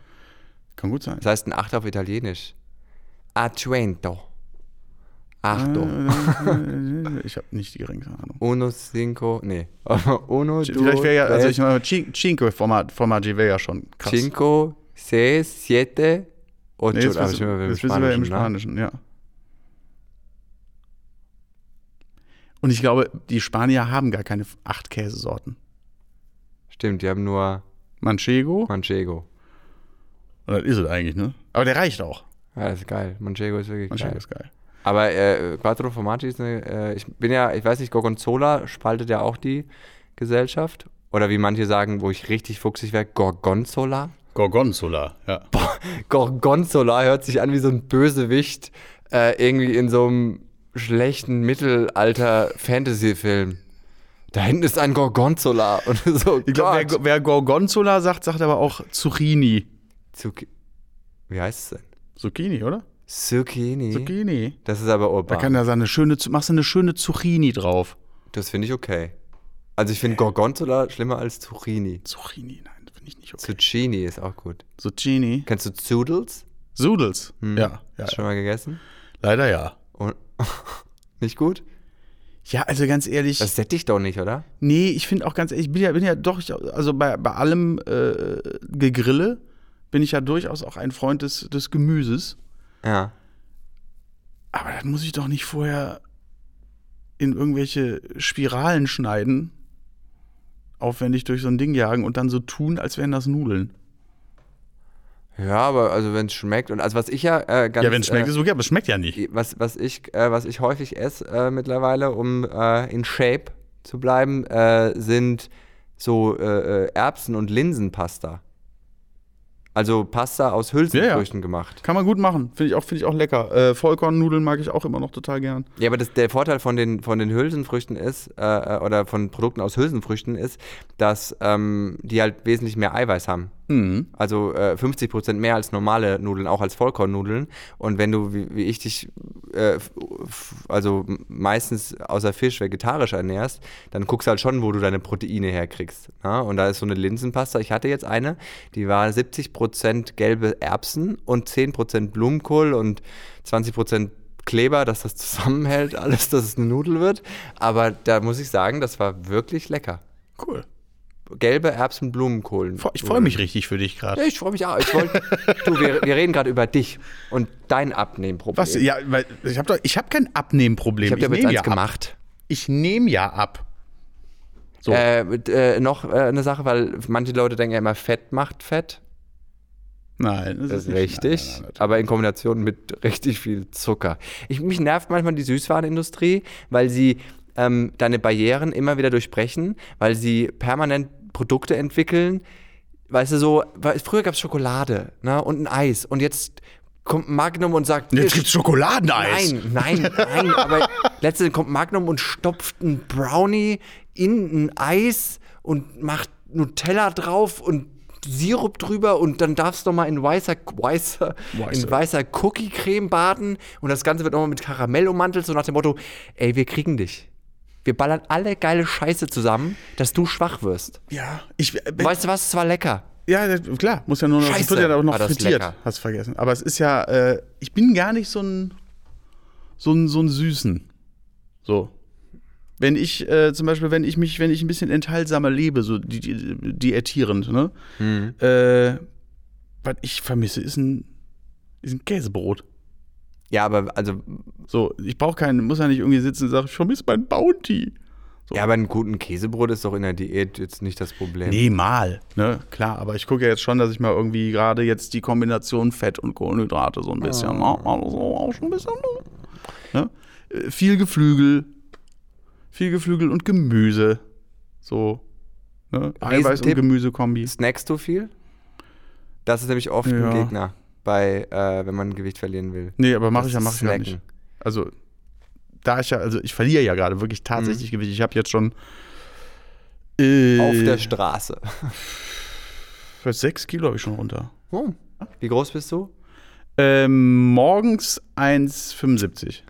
Kann gut sein. Das heißt ein 8 auf Italienisch. Acuento. Achto. Ich habe nicht die geringste Ahnung. Uno, cinco, nee. *laughs* Uno, du, Vielleicht wäre ja, also ich meine, Cin- Cinque Forma- Formaggi wäre ja schon krass. cinco, seis, siete, ocho. Nee, jetzt Da hab bist, ich immer jetzt im Spanischen, ne? Spanischen, ja. Und ich glaube, die Spanier haben gar keine acht Käsesorten. Stimmt, die haben nur Manchego, Manchego. und das ist es eigentlich, ne? Aber der reicht auch. Ja, das ist geil. Manchego ist wirklich Manchego geil. ist geil. Aber äh, Quattro Formaggi ist eine, äh, ich bin ja, ich weiß nicht, Gorgonzola spaltet ja auch die Gesellschaft. Oder wie manche sagen, wo ich richtig fuchsig wäre, Gorgonzola. Gorgonzola, ja. Gorgonzola hört sich an wie so ein Bösewicht äh, irgendwie in so einem schlechten Mittelalter-Fantasy-Film. Da hinten ist ein Gorgonzola und *laughs* so. Ich glaube, wer, wer Gorgonzola sagt, sagt aber auch Zucchini. Zuc- Wie heißt es denn? Zucchini, oder? Zucchini. Zucchini. Das ist aber Da urban. kann da so eine schöne, machst du eine schöne Zucchini drauf. das finde ich okay. Also ich finde Gorgonzola schlimmer als Zucchini. Zucchini, nein, finde ich nicht okay. Zucchini ist auch gut. Zucchini. Kennst du Zoodles? Sudels. Hm. Ja, ja, Hast du schon mal gegessen? leider ja. Und *laughs* nicht gut? Ja, also ganz ehrlich. Das sättigt doch nicht, oder? Nee, ich finde auch ganz ehrlich, ich bin ja, bin ja doch, also bei, bei allem äh, Gegrille bin ich ja durchaus auch ein Freund des, des Gemüses. Ja. Aber das muss ich doch nicht vorher in irgendwelche Spiralen schneiden, aufwendig durch so ein Ding jagen und dann so tun, als wären das Nudeln. Ja, aber also wenn es schmeckt und also was ich ja äh, ganz ja, wenn es schmeckt, äh, ist okay, aber es schmeckt ja nicht. was, was, ich, äh, was ich häufig esse äh, mittlerweile, um äh, in Shape zu bleiben, äh, sind so Erbsen- und Linsenpasta. Also Pasta aus Hülsenfrüchten gemacht. Kann man gut machen. Finde ich, auch- finde ich auch lecker. Äh, Vollkornnudeln mag ich auch immer noch total gern. Ja, aber das, der Vorteil von den, von den Hülsenfrüchten ist, äh, oder von Produkten aus Hülsenfrüchten ist, dass ähm, die halt wesentlich mehr Eiweiß haben. Mhm. Also äh, 50% mehr als normale Nudeln, auch als Vollkornnudeln. Und wenn du, wie, wie ich dich, äh, also meistens außer Fisch vegetarisch ernährst, dann guckst du halt schon, wo du deine Proteine herkriegst. Ja? Und da ist so eine Linsenpasta. Ich hatte jetzt eine, die war 70% gelbe Erbsen und 10% Blumenkohl und 20% Kleber, dass das zusammenhält, *laughs* alles, dass es eine Nudel wird. Aber da muss ich sagen, das war wirklich lecker. Cool. Gelbe Erbsen, Blumenkohl. Ich freue mich richtig für dich gerade. Ja, ich freue mich auch. Ich wollt, du, wir, wir reden gerade über dich und dein Abnehmproblem. Was? Ja, weil ich habe ich hab kein Abnehmproblem. ich habe eins ja ab. gemacht. Ich nehme ja ab. So. Äh, äh, noch äh, eine Sache, weil manche Leute denken ja immer, Fett macht Fett. Nein, Das ist nicht- richtig. Nein, nein, nein, aber in Kombination mit richtig viel Zucker. Ich, mich nervt manchmal die Süßwarenindustrie, weil sie ähm, deine Barrieren immer wieder durchbrechen, weil sie permanent Produkte entwickeln. Weißt du, so, weil früher gab es Schokolade ne, und ein Eis und jetzt kommt Magnum und sagt, Jetzt gibt's Schokoladeneis. Nein, nein, nein. aber *laughs* letztendlich kommt Magnum und stopft einen Brownie in ein Eis und macht Nutella drauf und Sirup drüber und dann darfst du noch mal in weißer, weißer, Weißer. in weißer Cookie-Creme baden und das Ganze wird nochmal mit Karamell ummantelt, so nach dem Motto, ey, wir kriegen dich. Wir ballern alle geile Scheiße zusammen, dass du schwach wirst. Ja, ich, äh, Weißt du was? Es war lecker. ja, klar, muss ja nur noch, Scheiße, wird ja auch noch frittiert, lecker. hast du vergessen. Aber es ist ja, äh, ich bin gar nicht so ein, so ein, so ein Süßen. So. Wenn ich, äh, zum Beispiel, wenn ich mich, wenn ich ein bisschen enthaltsamer lebe, so di di diätierend, ne? Mhm. Äh, was ich vermisse, ist ein, ist ein Käsebrot. Ja, aber also, So, ich brauche keinen, muss ja nicht irgendwie sitzen und sagen, ich vermisse mein Bounty. ja, aber ein guten Käsebrot ist doch in der Diät jetzt nicht das Problem. Nee, mal, ne, klar, aber ich gucke ja jetzt schon, dass ich mal irgendwie gerade jetzt die Kombination Fett und Kohlenhydrate so ein bisschen, ne, also auch schon ein bisschen, ne? Äh, Viel Geflügel, viel Geflügel und Gemüse, so. Ne? Eiweiß- und. Gemüsekombi. Snackst du viel? Das ist nämlich oft Ja. ein Gegner, bei, äh, wenn man Gewicht verlieren will. Nee, aber mache ich ja, mache ich ja nicht. Also, da ich ja, also ich verliere ja gerade wirklich tatsächlich Gewicht. Ich habe jetzt schon äh, Mhm. Auf der Straße. für sechs Kilo habe ich schon runter. Oh. Wie groß bist du? Ähm, morgens 1,75.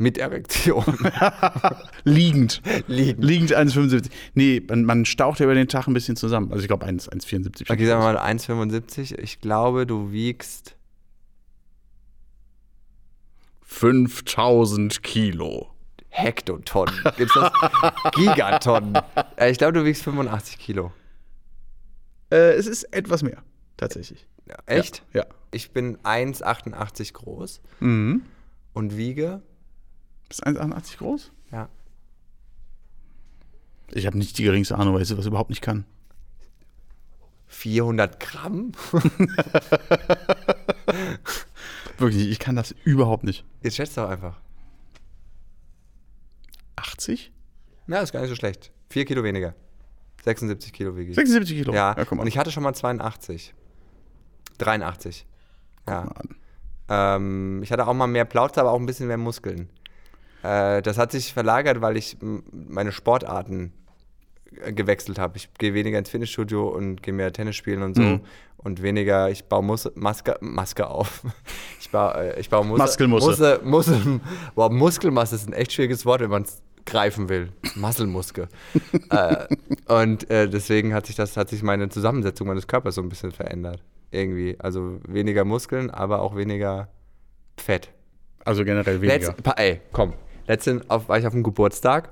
Mit Erektion. *laughs* Liegend. Liegen. Liegend 1,75. Nee, man, man staucht ja über den Tag ein bisschen zusammen. Also ich glaube 1,74. Okay, sagen wir mal 1,75. Ich glaube, du wiegst 5000 Kilo. Hektotonnen. Gibt's das? *laughs* Gigatonnen. Äh, Ich glaube, du wiegst 85 Kilo. Äh, es ist etwas mehr, tatsächlich. Ja, echt? Ja. Ich bin 1,88 groß Mhm. und wiege. Bist 1,88 groß? Ja. Ich habe nicht die geringste Ahnung, weil ich sowas überhaupt nicht kann. 400 Gramm? *laughs* Wirklich, ich kann das überhaupt nicht. Jetzt schätzt doch einfach. 80? Ja, ist gar nicht so schlecht. 4 Kilo weniger. 76 Kilo wiege ich. 76 Kilo? Ja, ja und ich hatte schon mal 82. 83. Ja. Guck mal an. Ähm, ich hatte auch mal mehr Plauze, aber auch ein bisschen mehr Muskeln. Äh, das hat sich verlagert, weil ich meine Sportarten äh, gewechselt habe. Ich gehe weniger ins Fitnessstudio und gehe mehr Tennis spielen und so. Mhm. Und weniger, ich baue Mus Maske, Maske auf. *laughs* Ich baue, äh, ich baue Mus Muskelmusse. Musse, Muskel, *laughs* boah, Muskelmasse ist ein echt schwieriges Wort, wenn man es greifen will. Muskelmuske. *laughs* äh, und äh, deswegen hat sich das, hat sich meine Zusammensetzung meines Körpers so ein bisschen verändert. Irgendwie. Also weniger Muskeln, aber auch weniger Fett. Also generell weniger. Pa, ey, komm. Letztens auf, war ich auf dem Geburtstag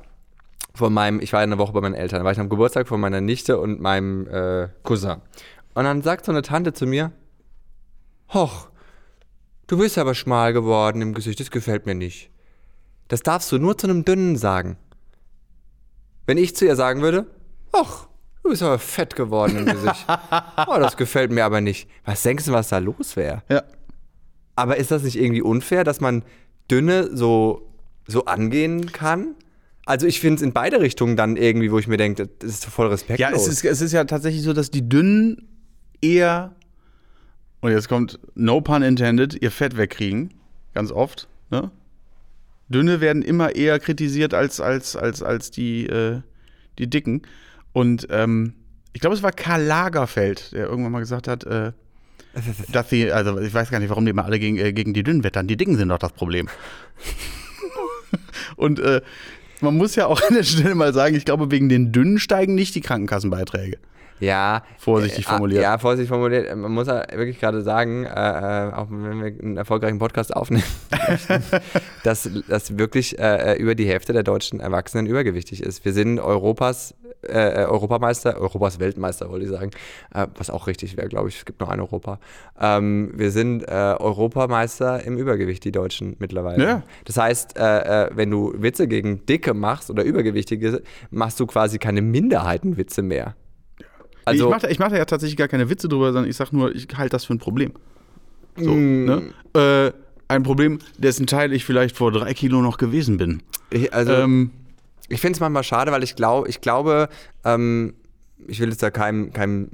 von meinem, ich war eine Woche bei meinen Eltern, da war ich am Geburtstag von meiner Nichte und meinem äh, Cousin. Und dann sagt so eine Tante zu mir, Hoch, du bist aber schmal geworden im Gesicht, das gefällt mir nicht. Das darfst du nur zu einem Dünnen sagen. Wenn ich zu ihr sagen würde, ach, du bist aber fett geworden im Gesicht. *laughs* oh, das gefällt mir aber nicht. Was denkst du, was da los wäre? Ja. Aber ist das nicht irgendwie unfair, dass man Dünne so, so angehen kann? Also ich finde es in beide Richtungen dann irgendwie, wo ich mir denke, das ist voll respektlos. Ja, es ist, es ist ja tatsächlich so, dass die Dünnen eher, und jetzt kommt no pun intended, ihr Fett wegkriegen. Ganz oft. Ne? Dünne werden immer eher kritisiert als, als, als, als die, äh, die Dicken. Und ähm, ich glaube, es war Karl Lagerfeld, der irgendwann mal gesagt hat, äh, *laughs* dass sie, also ich weiß gar nicht, warum die immer alle gegen, äh, gegen die Dünnen wettern. Die Dicken sind doch das Problem. Und äh, man muss ja auch *laughs* an der Stelle mal sagen, ich glaube, wegen den Dünnen steigen nicht die Krankenkassenbeiträge. Ja. Vorsichtig äh, formuliert. Ja, vorsichtig formuliert. Man muss ja wirklich gerade sagen, äh, äh, auch wenn wir einen erfolgreichen Podcast aufnehmen, *laughs* dass, dass wirklich äh, über die Hälfte der deutschen Erwachsenen übergewichtig ist. Wir sind Europas äh, Europameister, Europas Weltmeister, wollte ich sagen, äh, was auch richtig wäre, glaube ich. Es gibt nur ein Europa. Ähm, wir sind äh, Europameister im Übergewicht, die Deutschen mittlerweile. Ja. Das heißt, äh, äh, wenn du Witze gegen Dicke machst oder Übergewichtige, machst du quasi keine Minderheitenwitze mehr. Also, ich mache da, ich mach da ja tatsächlich gar keine Witze drüber, sondern ich sage nur, ich halte das für ein Problem. So, Mm. ne? äh, ein Problem, dessen Teil ich vielleicht vor drei Kilo noch gewesen bin. also Ähm, ich finde es manchmal schade, weil ich, glaub, ich glaube, ähm, ich will jetzt da keinem, keinem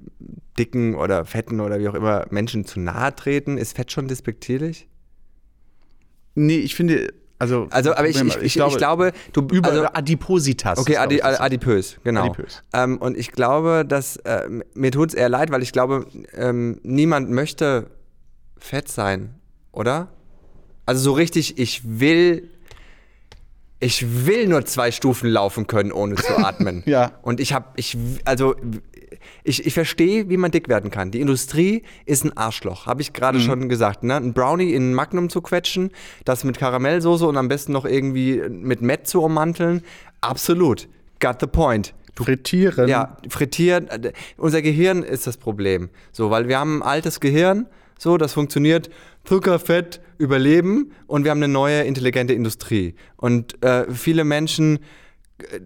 dicken oder fetten oder wie auch immer Menschen zu nahe treten. Ist Fett schon despektierlich? nee, ich finde, also. Also, aber ich, ich, ich, ich glaube, du über also, Adipositas. Okay, adi, adipös, genau. Adipös. Ähm, und ich glaube, dass äh, mir tut es eher leid, weil ich glaube, ähm, niemand möchte fett sein, oder? Also so richtig, ich will, ich will nur zwei Stufen laufen können, ohne zu atmen. *laughs* Ja. Und ich habe, ich, also ich, ich verstehe, wie man dick werden kann. Die Industrie ist ein Arschloch, habe ich gerade schon gesagt. Ne? Ein Brownie in ein Magnum zu quetschen, das mit Karamellsoße und am besten noch irgendwie mit Met zu ummanteln, absolut. Got the point. Frittieren. Ja, frittieren. Unser Gehirn ist das Problem. So, weil wir haben ein altes Gehirn, so, das funktioniert Zucker, Fett, Überleben und wir haben eine neue intelligente Industrie. Und äh, viele Menschen äh,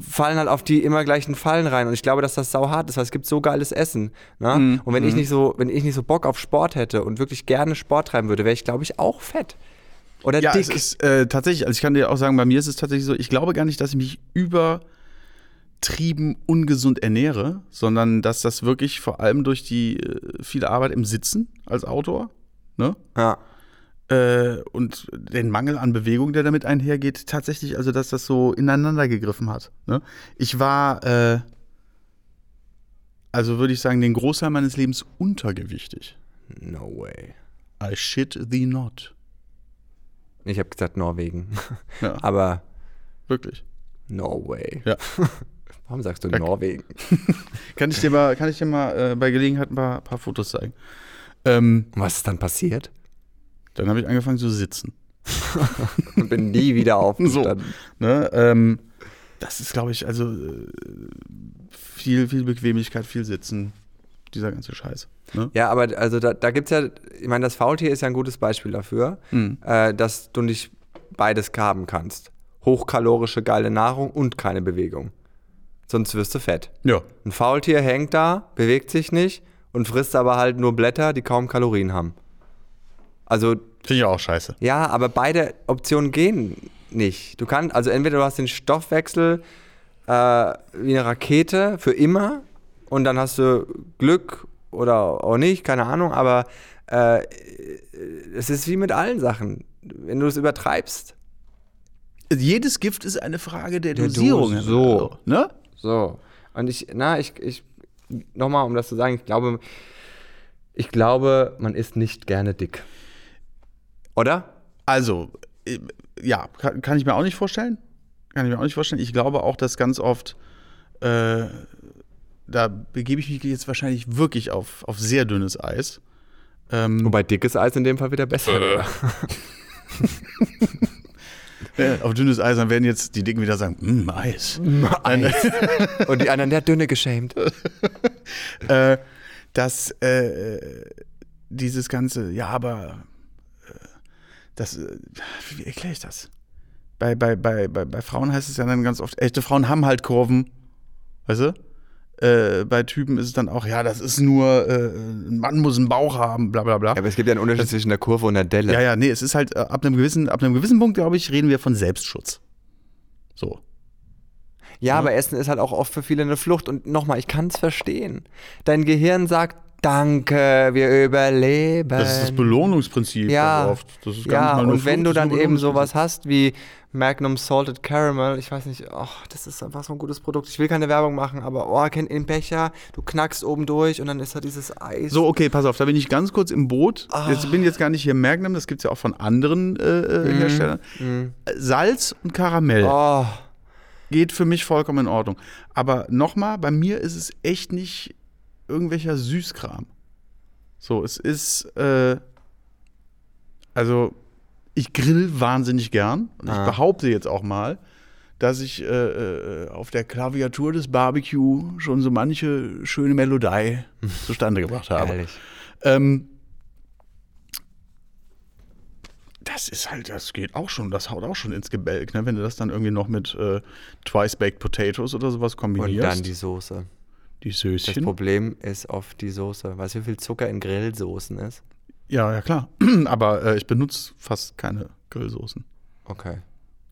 fallen halt auf die immer gleichen Fallen rein und ich glaube, dass das sauhart ist, weil es gibt so geiles Essen. Ne? Und wenn ich nicht so, wenn ich nicht so Bock auf Sport hätte und wirklich gerne Sport treiben würde, wäre ich, glaube ich, auch fett. Oder Ja, dick. es ist äh, tatsächlich, also ich kann dir auch sagen, bei mir ist es tatsächlich so, ich glaube gar nicht, dass ich mich über übertrieben ungesund ernähre, sondern dass das wirklich vor allem durch die äh, viele Arbeit im Sitzen als Autor, ne? Ja. Äh, und den Mangel an Bewegung, der damit einhergeht, tatsächlich, also dass das so ineinander gegriffen hat. Ne? Ich war, äh, also würde ich sagen, den Großteil meines Lebens untergewichtig. No way. I shit thee not. Ich habe gesagt Norwegen. Ja, *laughs* Aber wirklich. no way. Ja. *laughs* Warum sagst du Ja. Norwegen? *laughs* Kann ich dir mal, kann ich dir mal äh, bei Gelegenheit ein paar, paar Fotos zeigen? Ähm, was ist dann passiert? dann habe ich angefangen zu sitzen. Und *laughs* bin nie wieder *laughs* aufgestanden. Ne? Ähm, das ist, glaube ich, also äh, viel, viel Bequemlichkeit, viel Sitzen, dieser ganze Scheiß. Ne? Ja, aber also da, da gibt es ja, ich meine, das Faultier ist ja ein gutes Beispiel dafür, Mhm. äh, dass du nicht beides haben kannst. Hochkalorische, geile Nahrung und keine Bewegung. Sonst wirst du fett. Ja. Ein Faultier hängt da, bewegt sich nicht und frisst aber halt nur Blätter, die kaum Kalorien haben. Also, Finde ich auch scheiße. ja, aber beide Optionen gehen nicht. Du kannst, also entweder du hast den Stoffwechsel äh, wie eine Rakete für immer und dann hast du Glück oder auch nicht, keine Ahnung, aber äh, es ist wie mit allen Sachen. Wenn du es übertreibst, Jedes Gift ist eine Frage der Der Dosierung. Dos- so. Ne? So. Und ich, na, ich, ich, nochmal, um das zu sagen, ich glaube, ich glaube, man ist nicht gerne dick. Oder? Also, äh, ja, kann, kann ich mir auch nicht vorstellen. Kann ich mir auch nicht vorstellen. Ich glaube auch, dass ganz oft, äh, da begebe ich mich jetzt wahrscheinlich wirklich auf, auf sehr dünnes Eis. Ähm, Wobei dickes Eis in dem Fall wieder besser wäre. *laughs* auf dünnes Eis, dann werden jetzt die Dicken wieder sagen, mm, Eis. Eis. Und die anderen, der hat dünne geschämt. *laughs* äh, dass äh, dieses ganze, ja, aber äh, das, äh, wie erkläre ich das? Bei, bei, bei, bei, bei Frauen heißt es ja dann ganz oft, echte Frauen haben halt Kurven, weißt du? Äh, bei Typen ist es dann auch, ja, das ist nur, äh, ein Mann muss einen Bauch haben, bla bla bla. Aber es gibt ja einen Unterschied zwischen der Kurve und der Delle. Ja, ja, nee, es ist halt, äh, ab einem gewissen, ab einem gewissen Punkt, glaube ich, reden wir von Selbstschutz. So. Ja, aber Essen ist halt auch oft für viele eine Flucht. Und nochmal, ich kann es verstehen. Dein Gehirn sagt, danke, wir überleben. Das ist das Belohnungsprinzip Ja, oft. Das ist gar ja nicht mal nur und wenn Flucht, du das ist dann eben sowas hast wie Magnum Salted Caramel, ich weiß nicht, oh, das ist einfach so ein gutes Produkt. Ich will keine Werbung machen, aber oh, kennt den Becher, du knackst oben durch und dann ist da dieses Eis. So, okay, pass auf, da bin ich ganz kurz im Boot. Ah. Jetzt bin jetzt gar nicht hier Magnum, das gibt es ja auch von anderen äh, äh, Herstellern. Äh, Salz und Karamell Oh, geht für mich vollkommen in Ordnung. Aber nochmal, bei mir ist es echt nicht irgendwelcher Süßkram. So, es ist, äh, also ich grill wahnsinnig gern und ich Ah. behaupte jetzt auch mal, dass ich äh, äh, auf der Klaviatur des Barbecue schon so manche schöne Melodie *laughs* zustande gebracht habe. ehrlich. Ähm, das ist halt, das geht auch schon, das haut auch schon ins Gebälk, ne? wenn du das dann irgendwie noch mit äh, Twice Baked Potatoes oder sowas Und kombinierst. dann die Soße. die Das Söschen. Problem ist oft die Soße. Weißt du, wie viel Zucker in Grillsoßen ist? Ja, ja, klar. *clears throat* Aber äh, ich benutze fast keine Grillsoßen. Okay.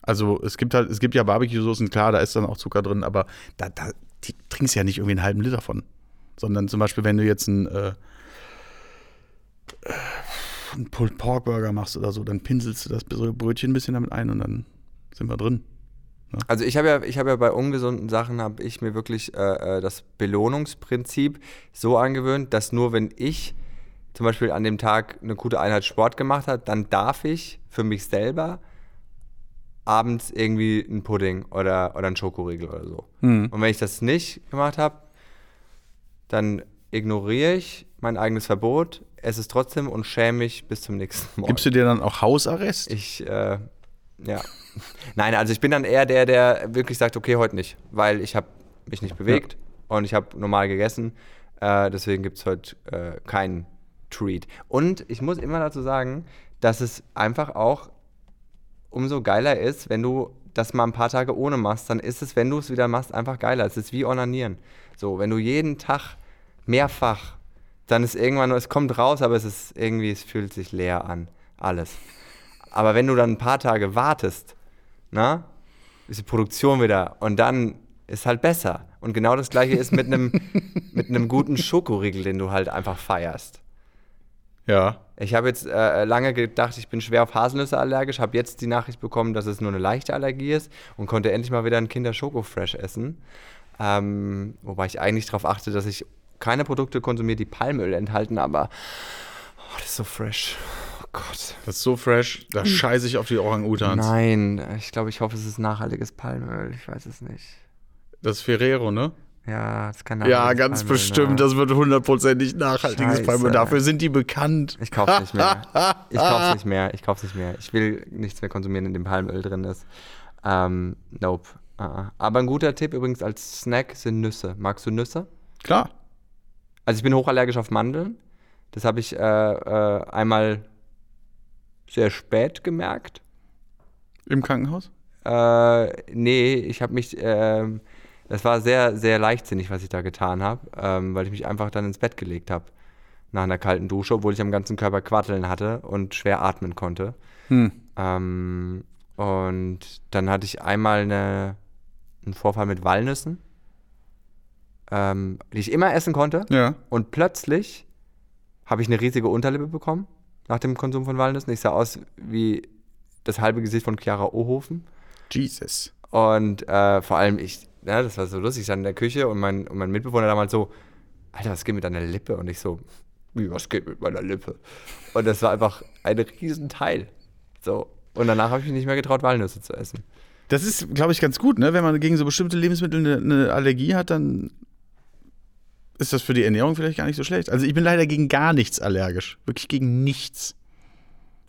Also es gibt halt, es gibt ja Barbecue-Soßen, klar, da ist dann auch Zucker drin, aber da, da die trinkst ja nicht irgendwie einen halben Liter von. Sondern zum Beispiel, wenn du jetzt einen, äh, äh, einen Pulled Pork Burger machst oder so, dann pinselst du das Brötchen ein bisschen damit ein und dann sind wir drin. Also ich habe ja, ich habe ja bei ungesunden Sachen habe ich mir wirklich äh, äh, das Belohnungsprinzip so angewöhnt, dass nur wenn ich zum Beispiel an dem Tag eine gute Einheit Sport gemacht habe, dann darf ich für mich selber abends irgendwie einen Pudding oder, oder einen Schokoriegel oder so. Und wenn ich das nicht gemacht habe, dann ignoriere ich mein eigenes Verbot, esse es trotzdem und schäme mich bis zum nächsten Morgen. Gibst du dir dann auch Hausarrest? Ich, äh, ja. *laughs* Nein, also ich bin dann eher der, der wirklich sagt, okay, heute nicht, weil ich habe mich nicht bewegt und ich habe normal gegessen. Äh, deswegen gibt es heute äh, keinen Treat. Und ich muss immer dazu sagen, dass es einfach auch umso geiler ist, wenn du das mal ein paar Tage ohne machst, dann ist es, wenn du es wieder machst, einfach geiler. Es ist wie Onanieren. So, wenn du jeden Tag mehrfach, dann ist irgendwann, es kommt raus, aber es ist irgendwie, es fühlt sich leer an. Alles. Aber wenn du dann ein paar Tage wartest, na, ist die Produktion wieder und dann ist halt besser. Und genau das gleiche ist mit einem *laughs* mit einem guten Schokoriegel, den du halt einfach feierst. Ja. Ich habe jetzt äh, lange gedacht, ich bin schwer auf Haselnüsse allergisch, habe jetzt die Nachricht bekommen, dass es nur eine leichte Allergie ist und konnte endlich mal wieder ein Kinder Schoko Fresh essen. Ähm, wobei ich eigentlich darauf achte, dass ich keine Produkte konsumiere, die Palmöl enthalten, aber oh, das ist so fresh. Oh Gott. Das ist so fresh, da scheiße ich auf die Orang-Utans. Nein, ich glaube, ich hoffe, es ist nachhaltiges Palmöl. Ich weiß es nicht. Das ist Ferrero, ne? Ja, das kann Ja, ganz Palmöl, bestimmt. ne? Das wird hundertprozentig nachhaltiges Scheiße. Palmöl. Dafür sind die bekannt. Ich kauf's nicht mehr. *laughs* Ich kauf's nicht mehr. Ich kauf's nicht mehr. Ich will nichts mehr konsumieren, in dem Palmöl drin ist. Ähm, nope. Uh -uh. Aber ein guter Tipp übrigens als Snack sind Nüsse. Magst du Nüsse? Klar. Also ich bin hochallergisch auf Mandeln. Das habe ich äh, äh, einmal sehr spät gemerkt. Im Krankenhaus? Äh, nee, ich habe mich, das war sehr, sehr leichtsinnig, was ich da getan habe, ähm, weil ich mich einfach dann ins Bett gelegt habe nach einer kalten Dusche, obwohl ich am ganzen Körper Quatteln hatte und schwer atmen konnte. Hm. Ähm, und dann hatte ich einmal eine, einen Vorfall mit Walnüssen, ähm, die ich immer essen konnte. Ja. Und plötzlich habe ich eine riesige Unterlippe bekommen nach dem Konsum von Walnüssen. Ich sah aus wie das halbe Gesicht von Chiara Ohofen. Jesus. Und äh, vor allem ich, ja, das war so lustig, ich stand in der Küche und mein, und mein Mitbewohner damals so, Alter, was geht mit deiner Lippe? Und ich so, wie, was geht mit meiner Lippe? Und das war einfach ein Riesenteil. So. Und danach habe ich mich nicht mehr getraut, Walnüsse zu essen. Das ist, glaube ich, ganz gut, ne? Wenn man gegen so bestimmte Lebensmittel eine, eine Allergie hat, dann ist das für die Ernährung vielleicht gar nicht so schlecht. Also ich bin leider gegen gar nichts allergisch. Wirklich gegen nichts.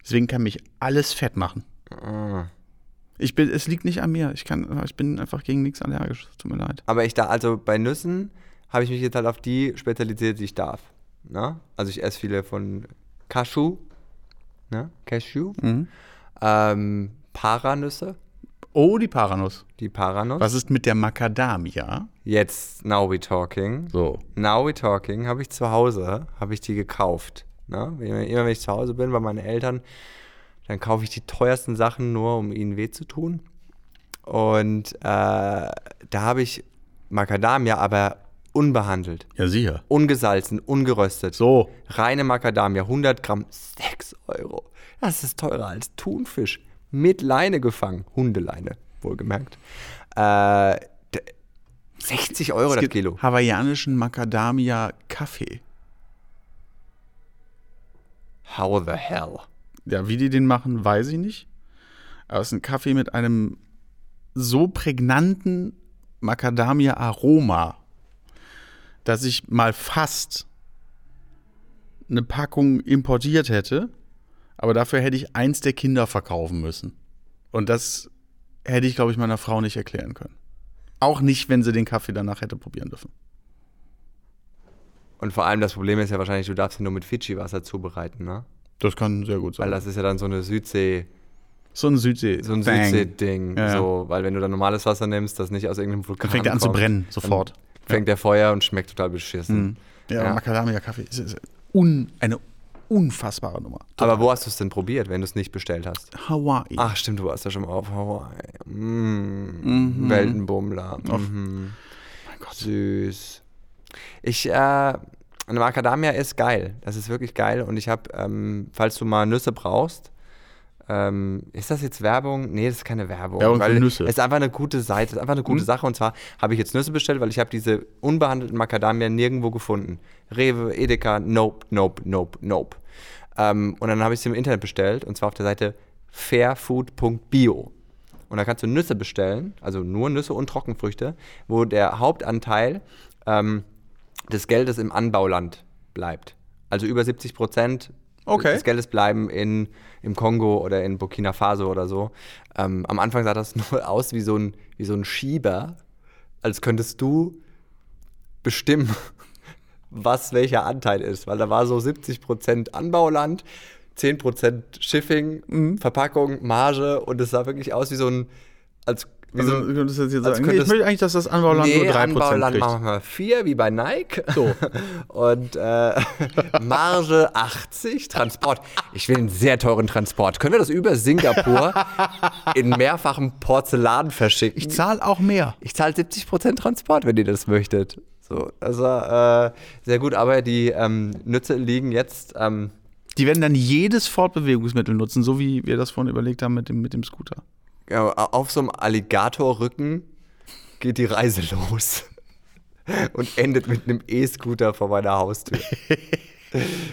Deswegen kann mich alles fett machen. Ah. Ich bin, es liegt nicht an mir. Ich, kann, ich bin einfach gegen nichts allergisch. Tut mir leid. Aber ich da, also bei Nüssen habe ich mich jetzt halt auf die spezialisiert, die ich darf. Ne? Also ich esse viele von Cashew, ne? Cashew, Mhm. ähm, Paranüsse, Oh, die Paranuss. die Paranuss. Was ist mit der Macadamia? Jetzt, now we talking. So. Now we talking, habe ich zu Hause, habe ich die gekauft. Ne? Immer immer wenn ich zu Hause bin bei meinen Eltern, dann kaufe ich die teuersten Sachen nur, um ihnen weh zu tun. Und äh, da habe ich Macadamia, aber unbehandelt, Ja, sicher. ungesalzen, ungeröstet. So. Reine Macadamia, 100 Gramm, 6 Euro. Das ist teurer als Thunfisch. Mit Leine gefangen. Hundeleine, wohlgemerkt. Äh, d- 60 Euro das Kilo. hawaiianischen Macadamia-Kaffee. How the hell? Ja, wie die den machen, weiß ich nicht. Aber es ist ein Kaffee mit einem so prägnanten Macadamia-Aroma, dass ich mal fast eine Packung importiert hätte, aber dafür hätte ich eins der Kinder verkaufen müssen. Und das hätte ich, glaube ich, meiner Frau nicht erklären können. Auch nicht, wenn sie den Kaffee danach hätte probieren dürfen. Und vor allem das Problem ist ja wahrscheinlich, du darfst ihn nur mit Fidschi-Wasser zubereiten, ne? Das kann sehr gut sein. Weil das ist ja dann so eine Südsee, so ein Südsee. so ein. Südsee-Ding. Ja, ja. So, weil wenn du dann normales Wasser nimmst, das nicht aus irgendeinem Vulkan Dann fängt er an zu kommt, brennen, sofort. Dann fängt der Feuer und schmeckt total beschissen. Mhm. Ja, Ja. Macadamia-Kaffee ist, ist un, eine unfassbare Nummer. Aber wo hast du es denn probiert, wenn du es nicht bestellt hast? Hawaii. Ach, stimmt, du warst ja schon mal auf Hawaii. Mm, Mhm. Weltenbummler. Mhm. mein Gott. Süß. Ich, äh, eine Macadamia ist geil. Das ist wirklich geil. Und ich habe, ähm, falls du mal Nüsse brauchst, ähm, ist das jetzt Werbung? Nee, das ist keine Werbung. Werbung für Nüsse. Es ist einfach eine gute Seite, es ist einfach eine gute Mhm. Sache. Und zwar habe ich jetzt Nüsse bestellt, weil ich habe diese unbehandelten Macadamia nirgendwo gefunden. Rewe, Edeka, nope, nope, nope, nope. Ähm, und dann habe ich sie im Internet bestellt und zwar auf der Seite fairfood.bio. Und da kannst du Nüsse bestellen, also nur Nüsse und Trockenfrüchte, wo der Hauptanteil ähm, des Geldes im Anbauland bleibt. Also über 70 Prozent Okay. des Geldes bleiben in, im Kongo oder in Burkina Faso oder so. Ähm, am Anfang sah das *laughs* nur aus wie so, ein, wie so ein Schieber, als könntest du bestimmen, *laughs* was welcher Anteil ist. Weil da war so 70 Prozent Anbauland, 10 Prozent Shipping, Verpackung, Marge und es sah wirklich aus wie so ein, als Also, du jetzt hier Also sagen, nee, ich möchte eigentlich, dass das Anbauland nee, nur 3% Anbauland kriegt. machen wir 4, wie bei Nike. So. *laughs* Und äh, *laughs* Marge 80, Transport. Ich will einen sehr teuren Transport. Können wir das über Singapur *laughs* in mehrfachem Porzellan verschicken? Ich zahle auch mehr. Ich zahle 70% Transport, wenn ihr das möchtet. So, also äh, sehr gut, aber die ähm, Nütze liegen jetzt. Ähm, Die werden dann jedes Fortbewegungsmittel nutzen, so wie wir das vorhin überlegt haben mit dem, mit dem Scooter. Ja, auf so einem Alligatorrücken geht die Reise *laughs* los und endet mit einem E-Scooter vor meiner Haustür. *laughs*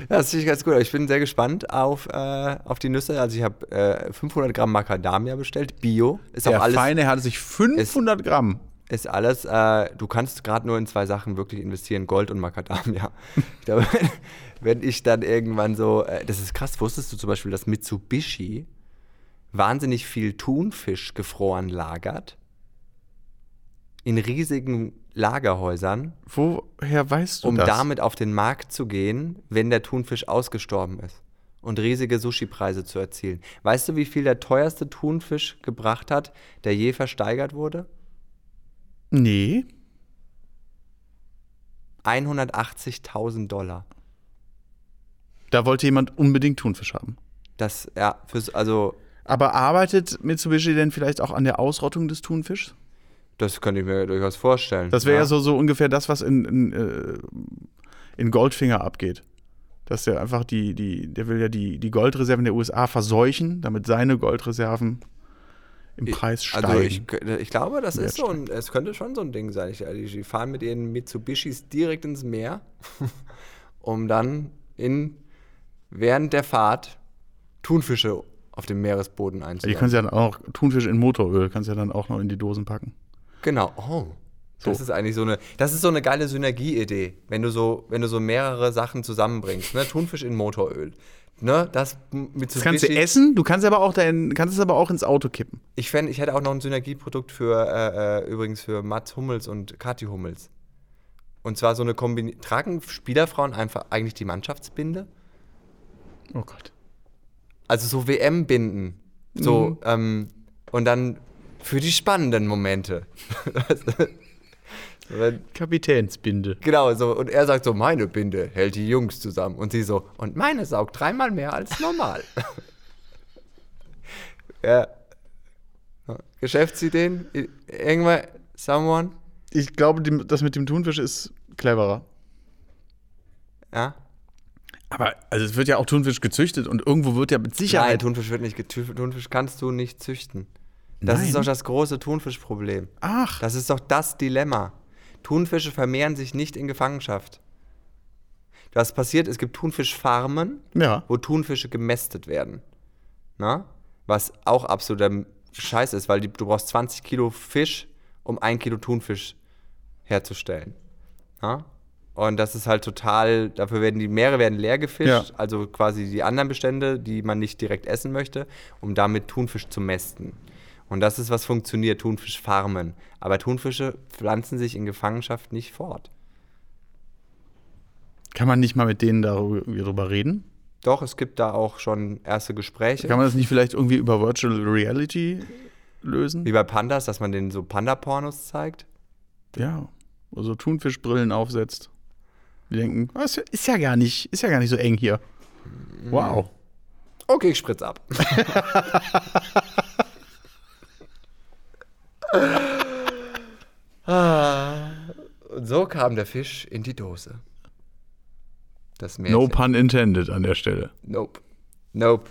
Das finde ich ganz gut. Ich bin sehr gespannt auf, äh, auf die Nüsse. Also ich habe äh, 500 Gramm Macadamia bestellt, Bio. Ist Der auch alles, Feine hatte sich 500 Gramm. ist alles. Äh, du kannst gerade nur in zwei Sachen wirklich investieren: Gold und Macadamia. Ich glaube, wenn, wenn ich dann irgendwann so, äh, das ist krass. Wusstest du zum Beispiel, dass Mitsubishi wahnsinnig viel Thunfisch gefroren lagert? In riesigen Lagerhäusern, Woher weißt du um das? damit auf den Markt zu gehen, wenn der Thunfisch ausgestorben ist. Und riesige Sushi-Preise zu erzielen. Weißt du, wie viel der teuerste Thunfisch gebracht hat, der je versteigert wurde? Nee. 180.000 Dollar. Da wollte jemand unbedingt Thunfisch haben. Das, ja, fürs, also, Aber arbeitet Mitsubishi denn vielleicht auch an der Ausrottung des Thunfischs? das könnte ich mir durchaus vorstellen. Das wäre ja. so, so ungefähr das, was in, in, äh, in Goldfinger abgeht. Dass der einfach die, die, der will ja die, die Goldreserven der USA verseuchen, damit seine Goldreserven im Preis steigen. Also ich, ich glaube, das ist so ein, es könnte schon so ein Ding sein. Ich, also die fahren mit ihren Mitsubishis direkt ins Meer, *laughs* um dann in, während der Fahrt Thunfische auf dem Meeresboden die einzusammeln. können sie dann auch, Thunfisch in Motoröl, kannst du ja dann auch noch in die Dosen packen. Genau. Oh. Das So. ist eigentlich so eine, das ist so eine geile Synergieidee, wenn du so, wenn du so mehrere Sachen zusammenbringst. Ne? Thunfisch in Motoröl. Ne? Das mit Das kannst du essen, du kannst aber auch dein, kannst es aber auch ins Auto kippen. Ich fände, ich hätte auch noch ein Synergieprodukt für, äh, äh, übrigens für Mats Hummels und Kathi Hummels. Und zwar so eine Kombination. Tragen Spielerfrauen einfach eigentlich die Mannschaftsbinde? Oh Gott. Also so WM-Binden. So, ähm, und dann für die spannenden Momente. *laughs* Wenn- Kapitänsbinde. genau, so. Und er sagt so, meine Binde hält die Jungs zusammen. Und sie so, und meine saugt dreimal mehr als normal. *laughs* ja. Geschäftsideen? Irgendwann, someone? Ich glaube, das mit dem Thunfisch ist cleverer. Ja? Aber also es wird ja auch Thunfisch gezüchtet und irgendwo wird ja mit Nein, Sicherheit. Thunfisch wird nicht getü- Thunfisch kannst du nicht züchten. Das Nein. ist doch das große Thunfischproblem. Ach, Das ist doch das Dilemma. Thunfische vermehren sich nicht in Gefangenschaft. Was passiert, es gibt Thunfischfarmen, ja. wo Thunfische gemästet werden. Na? Was auch absoluter Scheiß ist, weil die, du brauchst 20 Kilo Fisch, um ein Kilo Thunfisch herzustellen. Na? Und das ist halt total, dafür werden die Meere werden leer gefischt, Ja. also quasi die anderen Bestände, die man nicht direkt essen möchte, um damit Thunfisch zu mästen. Und das ist, was funktioniert, Thunfischfarmen. Aber Thunfische pflanzen sich in Gefangenschaft nicht fort. Kann man nicht mal mit denen darüber darüber reden? Doch, es gibt da auch schon erste Gespräche. Kann man das nicht vielleicht irgendwie über Virtual Reality lösen? Wie bei Pandas, dass man denen so Panda-Pornos zeigt. Ja. Also Thunfischbrillen aufsetzt. Die denken, "Ah, ist ja- gar nicht, ist ja gar nicht so eng hier. Wow. Okay, ich spritz ab. *laughs* Und so kam der Fisch in die Dose. Das Märchen. No pun intended an der Stelle. Nope. Nope.